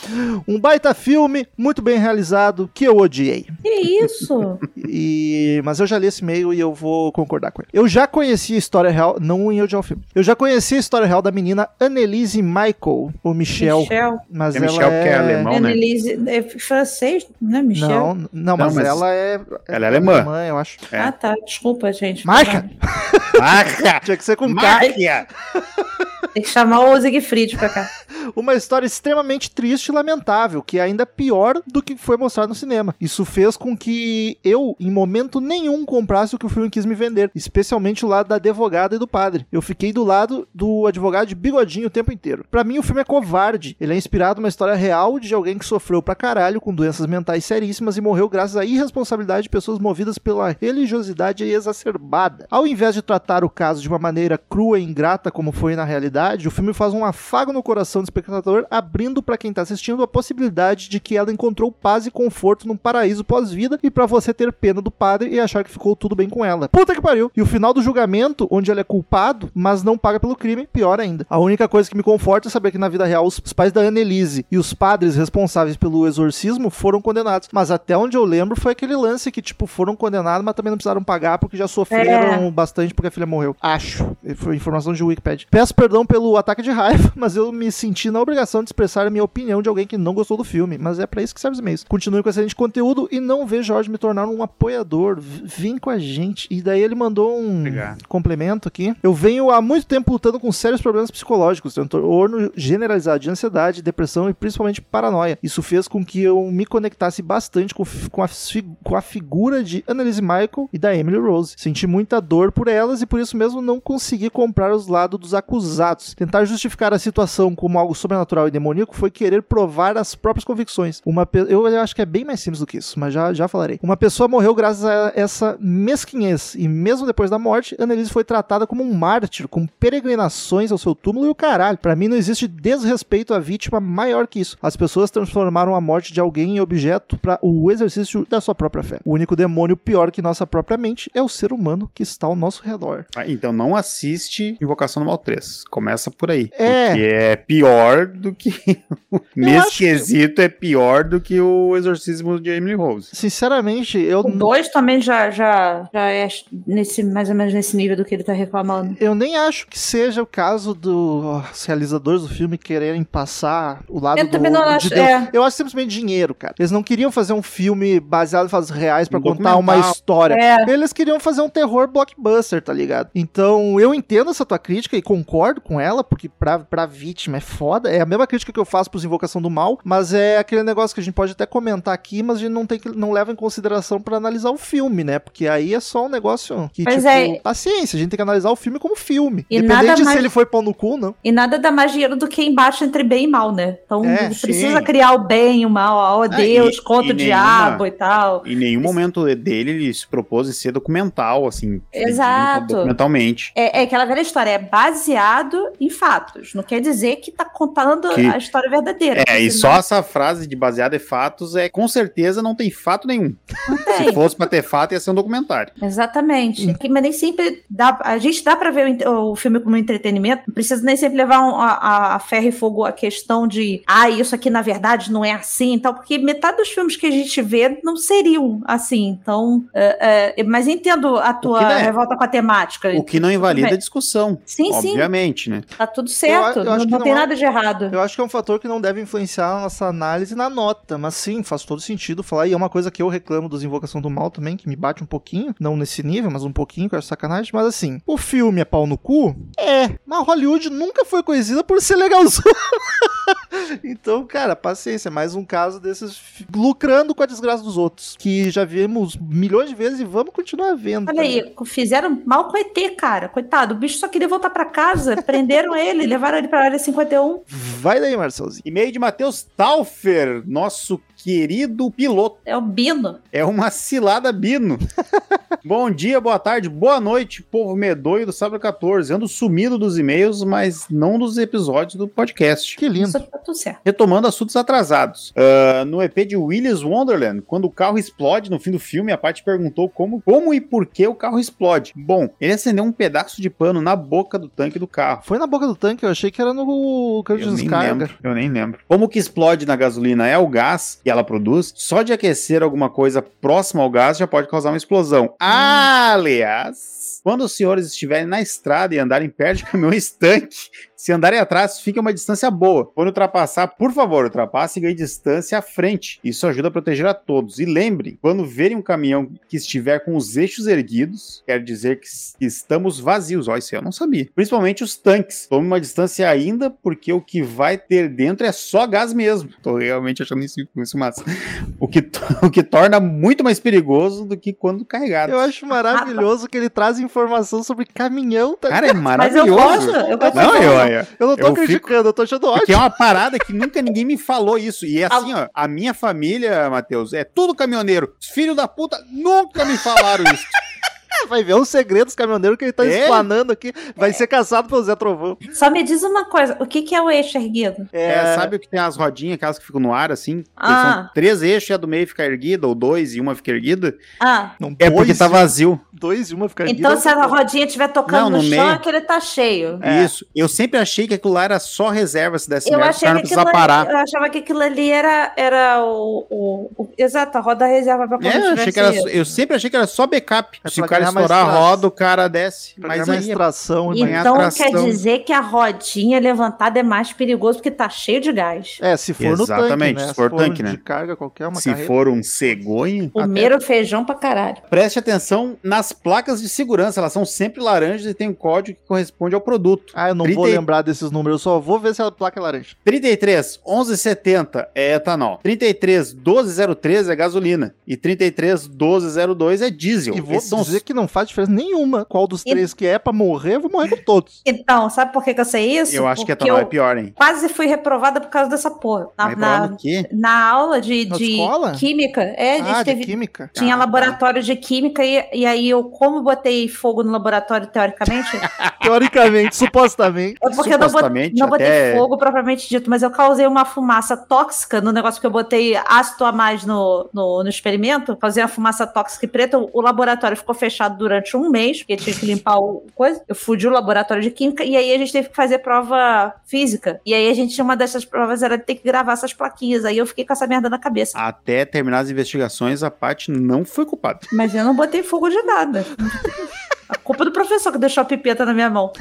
Um baita filme, muito bem realizado, que eu odiei. Que isso? E, mas eu já li esse e-mail e eu vou concordar com ele. Eu já conheci a história real, não em odiar o filme. Eu já conheci a história real da menina Annelise Michael, ou Michel, Michel. mas É ela Michel, é... que é alemão, né? Annelise. É francês, né, Michel? Não, não, mas, mas ela é, ela é alemã. eu acho. É. Ah, tá. Desculpa, gente. Marca! Marca! Tinha que ser com. Marca! Tem que chamar o Siegfried pra cá. Uma história extremamente triste e lamentável, que é ainda pior do que foi mostrado no cinema. Isso fez com que eu, em momento nenhum, comprasse o que o filme quis me vender, especialmente o lado da advogada e do padre. Eu fiquei do lado do advogado de bigodinho o tempo inteiro. Pra mim, o filme é covarde. Ele é inspirado numa história real de alguém que sofreu pra caralho com doenças mentais seríssimas e morreu graças à irresponsabilidade de pessoas movidas pela religiosidade exacerbada. Ao invés de tratar o caso de uma maneira crua e ingrata como foi na realidade, o filme faz um afago no coração do espectador, abrindo pra quem tá assistindo a possibilidade de que ela encontrou paz e conforto num paraíso pós-vida e pra você ter pena do padre e achar que ficou tudo bem com ela. Puta que pariu! E o final do julgamento, onde ele é culpado, mas não paga pelo crime, pior ainda. A única coisa que me conforta é saber que na vida real os pais da Annelise e os padres responsáveis pelo exorcismo foram condenados. Mas até onde eu lembro foi aquele lance que, tipo, foram condenados, mas também não precisaram pagar porque já sofreram bastante porque a filha morreu. Acho. Foi informação de Wikipedia. Peço perdão pelo ataque de raiva, mas eu me senti na obrigação de expressar a minha opinião de alguém que não gostou do filme. Mas é pra isso que serve os e-mails. Continue com excelente conteúdo e não vê Jorge me tornar um apoiador. V- Vem com a gente. E daí ele mandou um Obrigado. complemento aqui. Eu venho há muito tempo lutando com sérios problemas psicológicos, transtorno generalizado de ansiedade, depressão e principalmente paranoia. Isso fez com que eu me conectasse bastante com, com, a, com a figura de Annalise Michael e da Emily Rose. Senti muita dor por elas e por isso mesmo não consegui comprar os lados dos acusados. Tentar justificar a situação como algo sobrenatural e demoníaco foi querer provar as próprias convicções. Uma pe- eu acho que é bem mais simples do que isso, mas já, já falarei. Uma pessoa morreu graças a essa mesquinhez e mesmo depois da morte, Annelise foi tratada como um mártir, com peregrinações ao seu túmulo e o caralho. Pra mim não existe desrespeito à vítima maior que isso. As pessoas transformaram a morte de alguém em objeto para o exercício da sua própria fé. O único demônio pior que nossa própria mente é o ser humano que está ao nosso redor. Ah, então não assiste Invocação do Mal 3. Começa por aí. É. Porque é pior do que. Nesse que- quesito é pior do que o exorcismo de Emily Rose. Sinceramente, eu O 2 também já, já, já é nesse, mais ou menos nesse nível do que ele tá reclamando. Eu nem acho que seja o caso dos realizadores do filme quererem passar o lado Eu do, também não de acho, Deus. é. Eu acho simplesmente dinheiro, cara. Eles não queriam fazer um filme baseado em fatos reais pra Um contar uma história. É. Eles queriam fazer um terror blockbuster, tá ligado? Então, eu entendo essa tua crítica e concordo com ela, porque pra, pra vítima é foda. É a mesma crítica que eu faço pros Invocação do Mal, mas é aquele negócio que a gente pode até comentar aqui, mas a gente não, tem que, não leva em consideração pra analisar o filme, né? Porque aí é só um negócio que, Mas tipo, é- paciência, a gente tem que analisar o filme como filme. E Independente nada de mais- se ele foi pau no cu, não. E nada dá mais dinheiro do que embate entre bem e mal, né? Então É, precisa sim. criar o bem e o mal. Ó, Ah, Deus, e- contra e o nenhuma- diabo e tal. Em nenhum momento dele ele se propôs em ser documental, assim. Exato. Documentalmente. É, é aquela velha história, é baseado em fatos. Não quer dizer que tá contando Que- a história verdadeira. É, e porque só essa frase de baseado em fatos é com certeza não tem fato nenhum. não tem. Se fosse pra ter fato, ia ser um documentário. Exatamente. Hum. Que- Mas nem sempre dá. A gente dá pra ver o, o filme como entretenimento. Não precisa nem sempre levar um- a, a- ferro e fogo a questão de ah, isso aqui na verdade não é assim e tal, porque metade dos filmes que a gente vê não seriam assim. Então, é, é, mas entendo a tua é- revolta com a temática. O que não invalida a discussão. Sim, sim. Obviamente, né? Tá tudo certo. Eu- eu não não tem nada de errado. Eu acho que é um fator que não deve influenciar a nossa análise na nota, mas sim, faz todo sentido falar. E é uma coisa que eu reclamo dos Invocação do Mal também, que me bate um pouquinho, não nesse nível, mas um pouquinho, que eu acho sacanagem. Mas assim, o filme é pau no cu? É, mas Hollywood nunca foi conhecida por ser legalzão. então, cara, paciência, mais um caso desses lucrando com a desgraça dos outros, que já vimos milhões de vezes e vamos continuar vendo. Olha aí, fizeram mal com o ET, cara. Coitado, o bicho só queria voltar pra casa. prenderam ele, levaram ele pra área 51. Vai daí, Marcelzinho. E-mail de Matheus Taufer, nosso querido piloto. É o Bino. É uma cilada Bino. Bom dia, boa tarde, boa noite, povo medonho do Sábado 14. Ando sumido dos e-mails, mas não dos episódios do podcast. Que lindo. Isso tá tudo certo. Retomando assuntos atrasados. Ah, no EP de Willis Wonderland, quando o carro explode no fim do filme, a parte perguntou como, como e por que o carro explode. Bom, ele acendeu um pedaço de pano na boca do tanque do carro. Foi na boca do tanque, eu achei que era no cano de Eu nem descarga. lembro, eu nem lembro. Como que explode na gasolina é o gás que ela produz, só de aquecer alguma coisa próxima ao gás já pode causar uma explosão. Aliás, quando os senhores estiverem na estrada e andarem perto de caminhões tanque, se andarem atrás, fica uma distância boa. Quando ultrapassar, por favor, ultrapasse e ganhe distância à frente. Isso ajuda a proteger a todos. E lembrem, quando verem um caminhão que estiver com os eixos erguidos, quer dizer que estamos vazios. Ó, isso eu não sabia. Principalmente os tanques. Tome uma distância ainda, porque o que vai ter dentro é só gás mesmo. Tô realmente achando isso, isso massa. O que, o que torna muito mais perigoso do que quando carregado. Eu acho maravilhoso que ele traz informação sobre caminhão, tá? Cara, é Mas eu maravilhoso. gosto, eu gosto. Não, de eu, falar. eu, não tô eu fico- criticando, eu tô achando Porque ótimo. é uma parada que nunca ninguém me falou isso. E é assim, ó, a minha família, Matheus, é tudo caminhoneiro. Os filhos da puta nunca me falaram isso. Vai ver um segredo dos caminhoneiros que ele tá É? explanando aqui. Vai ser caçado pelo Zé Trovão. Só me diz uma coisa, o que, que é o eixo erguido? É, sabe o que tem as rodinhas, aquelas que ficam no ar, assim? Que Ah. São três eixos e a do meio fica erguida, ou dois e uma fica erguida. Ah, Não, É porque tá vazio. Dois e uma fica então se a rodinha estiver tocando Não, no, no chão, meio. é que ele tá cheio. É. Isso. Eu sempre achei que aquilo lá era só reserva se desse Eu merda, achei que não precisava ali, parar. eu achava que aquilo ali era, era o, o, o- Exato, a roda reserva pra quando É, eu, achei que era, só- eu sempre achei que era só backup. É Se o cara estourar a roda, o cara desce. Mas aí é tração e mais... ganhar Então tração. quer dizer que a rodinha levantada é mais perigoso porque tá cheio de gás. É, se for no tanque, Exatamente, né? se for tanque, de né? carga qualquer, uma se carreta. for um cegonha, Comeram feijão pra caralho. Preste atenção nas placas de segurança, elas são sempre laranjas e tem um código que corresponde ao produto. Ah, eu não vou 30 lembrar desses números, eu só vou ver se a placa é laranja. 33 1170 é etanol. 33 1203 é gasolina e 33 1202 é diesel. E vou Esses são dizer que não faz diferença nenhuma qual dos E- três que é pra morrer, eu vou morrer com todos. Então, sabe por que, que eu sei isso? Eu acho que Porque etanol é eu pior, hein? quase fui reprovada por causa dessa porra. Na, Vai na, na aula de, Na de escola? química, é, a gente ah, de química. Tinha Ah, laboratório de química e, e aí eu, como botei fogo no laboratório teoricamente, Teoricamente, supostamente. é porque eu não botei, Supostamente, não botei até- fogo propriamente dito, mas eu causei uma fumaça tóxica no negócio que eu botei ácido a mais no, no, no experimento, causei uma fumaça tóxica e preta. O, o laboratório ficou fechado durante um mês, porque tinha que limpar o coisa. Eu fudi o laboratório de química e aí a gente teve que fazer prova física. E aí a gente, uma dessas provas era ter que gravar essas plaquinhas. Aí eu fiquei com essa merda na cabeça. Até terminar as investigações, a Paty não foi culpada. Mas eu não botei fogo de nada. A culpa do professor que deixou a pipeta na minha mão.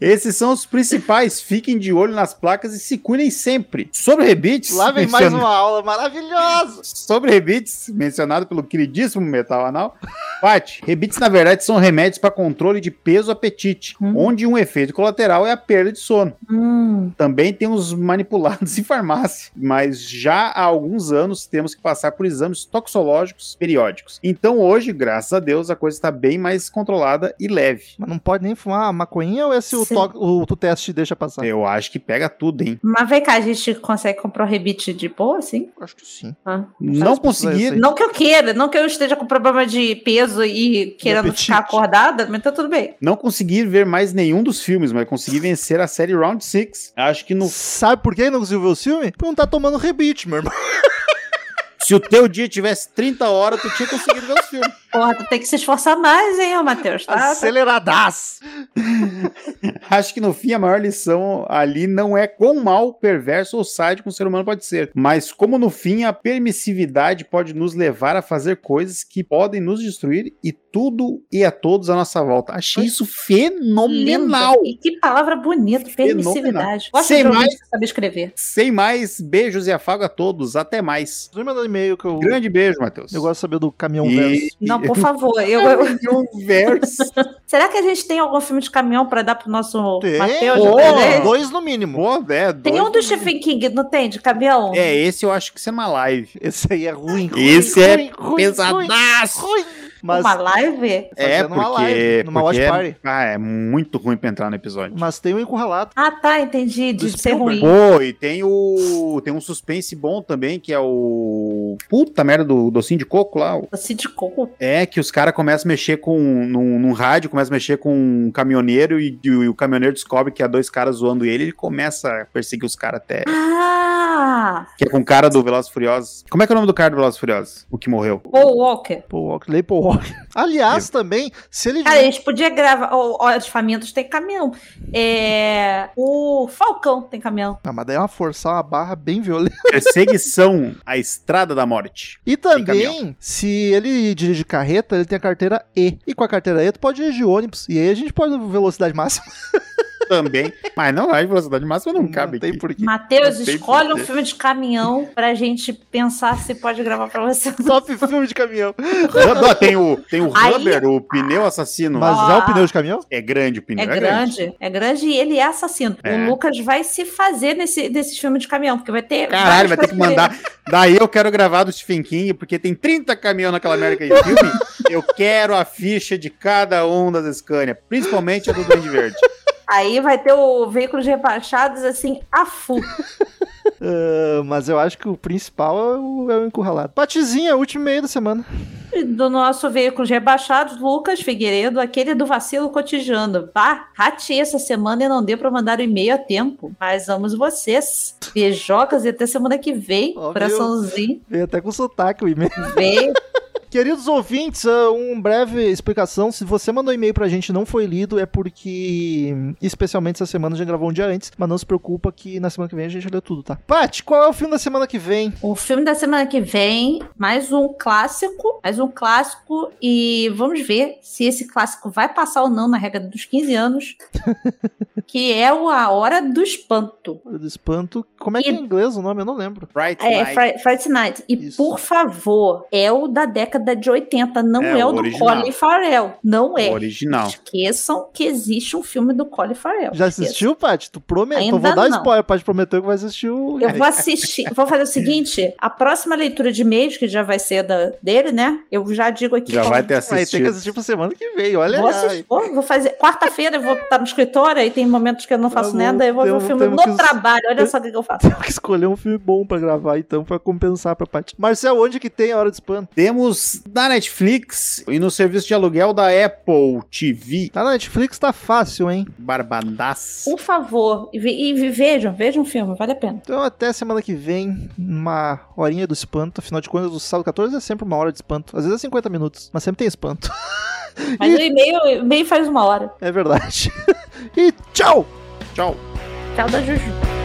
Esses são os principais. Fiquem de olho nas placas e se cuidem sempre. Sobre rebites. Lá vem mais uma aula maravilhosa. Sobre rebites, mencionado pelo queridíssimo Metal Anal. Paty, rebites na verdade são remédios para controle de peso e apetite, Hum. onde um efeito colateral é a perda de sono. Hum. Também tem os manipulados em farmácia, mas já há alguns anos temos que passar por exames toxológicos periódicos. Então hoje, graças a Deus, a coisa está bem mais controlada e leve. Mas não pode nem fumar maconha ou esse o, o, o teste deixa passar? Eu acho que pega tudo, hein? Mas vem cá, a gente consegue comprar um rebite de boa, assim? Acho que sim. Ah. Não conseguir. Não que eu queira, não que eu esteja com problema de peso e querendo ficar acordada, mas tá tudo bem. não conseguir ver mais nenhum dos filmes, mas conseguir vencer a série Round 6. Acho que no Sabe por que não conseguiu ver o filme? Porque não tá tomando rebite, meu irmão. se o teu dia tivesse 30 horas, tu tinha conseguido ver os filmes. Porra, tu tem que se esforçar mais, hein, Matheus? Tá, tá- Aceleradaço. Acho que no fim a maior lição ali não é quão mal, perverso ou sádico um ser humano pode ser, mas como no fim a permissividade pode nos levar a fazer coisas que podem nos destruir e tudo e a todos à nossa volta. Achei isso fenomenal. Linda. E que palavra bonita, permissividade. Gosto Sem mais- que sabe escrever. Sem mais, beijos e afago a todos. Até mais. Você me mandou um e-mail que eu, Grande beijo, Matheus. eu gosto de saber do caminhão E- verso. Não, por favor. Eu, eu- Um verso. Será que a gente tem algum filme de caminhão pra dar pro nosso Tem, Matheus? Tem? dois no mínimo. Pô, é, Tem dois um do Stephen King, não tem? De caminhão? É, esse eu acho que isso é uma live. Esse aí é ruim. ruim, Esse é ruim, ruim, Pesadaço. Ruim, ruim. Mas, Uma live? É, Fazendo uma porque, live, numa watch porque party. é, ah, é muito ruim pra entrar no episódio. mas tem o encurralado. Ah, tá, entendi. Do De ser Spielberg. ruim. Pô, e tem o. Tem um suspense bom também, que é o. Puta merda do docinho de coco lá. o- Doce de coco. É, que os caras começam a mexer com. Num, num rádio, começam a mexer com um caminhoneiro e, e o caminhoneiro descobre que há dois caras zoando ele, ele começa a perseguir os caras até. Ah! Que é com o cara do Velozes e Furiosos. Como é que é o nome do cara do Velozes e Furiosos? O que morreu. Paul Walker. Paul Walker, Lei Paul Walker. walk. Aliás, também, se ele. Cara, a gente podia gravar. Olhos Famintos tem caminhão. É. O Falcão tem caminhão. Ah, mas daí é uma forçar uma barra bem violenta. Perseguição à Estrada da Morte. E também, se ele dirige carreta, ele tem a carteira E. E com a carteira E, tu pode dirigir ônibus. E aí a gente pode velocidade máxima. Também. Mas não, a velocidade máxima não, cabe tem porquê. Matheus, Não escolhe um filme de caminhão pra gente pensar se pode gravar pra você. Top filme de caminhão. Não, tem o, tem o Aí- Rubber, o pneu assassino. Mas Ó. já o pneu de caminhão? É grande o pneu. É grande, é grande e ele é assassino. É. O Lucas vai se fazer nesse, desses filmes de caminhão, porque vai ter. Caralho, vai ter que mandar. Daí eu quero gravar do Stephen King, porque tem 30 caminhões naquela América de filme. Eu quero a ficha de cada um das Scania, principalmente a do Duende Verde. Aí vai ter o veículos rebaixados assim, a full. Ah, mas eu acho que o principal é o, é o encurralado. Patizinha, último meio da semana. Do nosso veículos rebaixados, Lucas Figueiredo, aquele do vacilo cotidiano. Bah, ratei essa semana e não deu pra mandar o e-mail a tempo. Mas amo vocês. Beijocas e até semana que vem. Ó, Coraçãozinho. Veio até com sotaque o e-mail. Vem. Queridos ouvintes, ah, um breve explicação. Se você mandou e-mail pra gente e não foi lido, é porque, especialmente essa semana, a gente gravou um dia antes. Mas não se preocupa que na semana que vem a gente lê tudo, tá? Paty, qual é o filme da semana que vem? O filme da semana que vem, mais um clássico, mais um clássico, e vamos ver se esse clássico vai passar ou não na regra dos 15 anos, que é o A Hora do Espanto. Hora do Espanto. Como é que é E- em inglês o nome? Eu não lembro. Bright É, Light. Fri- Friday Night. E Isso. por favor, é o da década de 80, não É, é, o o do. Colin Farrell. Não é. O original. Esqueçam que existe um filme do Colin Farrell. Já assistiu, Paty? Tu prometeu. Ainda Vou dar não. spoiler. Paty prometeu que vai assistir o. Eu vou assistir, vou fazer o seguinte: a próxima leitura de e-mails, que já vai ser da, dele, né? Eu já digo aqui. Já vai ter Vai ter que assistido. assistir pra semana que vem. Olha Vou, aí. assistir, vou, vou fazer. Quarta-feira eu vou estar no escritório e tem momentos que eu não faço nada. Eu vou ver o temos- filme no que- trabalho. Olha só o que eu faço. Temos que escolher um filme bom pra gravar, então, pra compensar pra Paty. Marcel, onde que tem a Hora do Espanto? Temos na Netflix e no serviço de aluguel da Apple TV. Tá na Netflix, tá fácil, hein? Barbadas. Por favor, e, ve- e vejam, vejam o filme, vale a pena. Então até semana que vem, uma horinha do espanto. Afinal de contas, o sábado 14 é sempre uma hora de espanto. Às vezes é 50 minutos, mas sempre tem espanto. Mas o e-mail, o e-mail faz uma hora. É verdade. e tchau! Tchau. Tchau da Juju.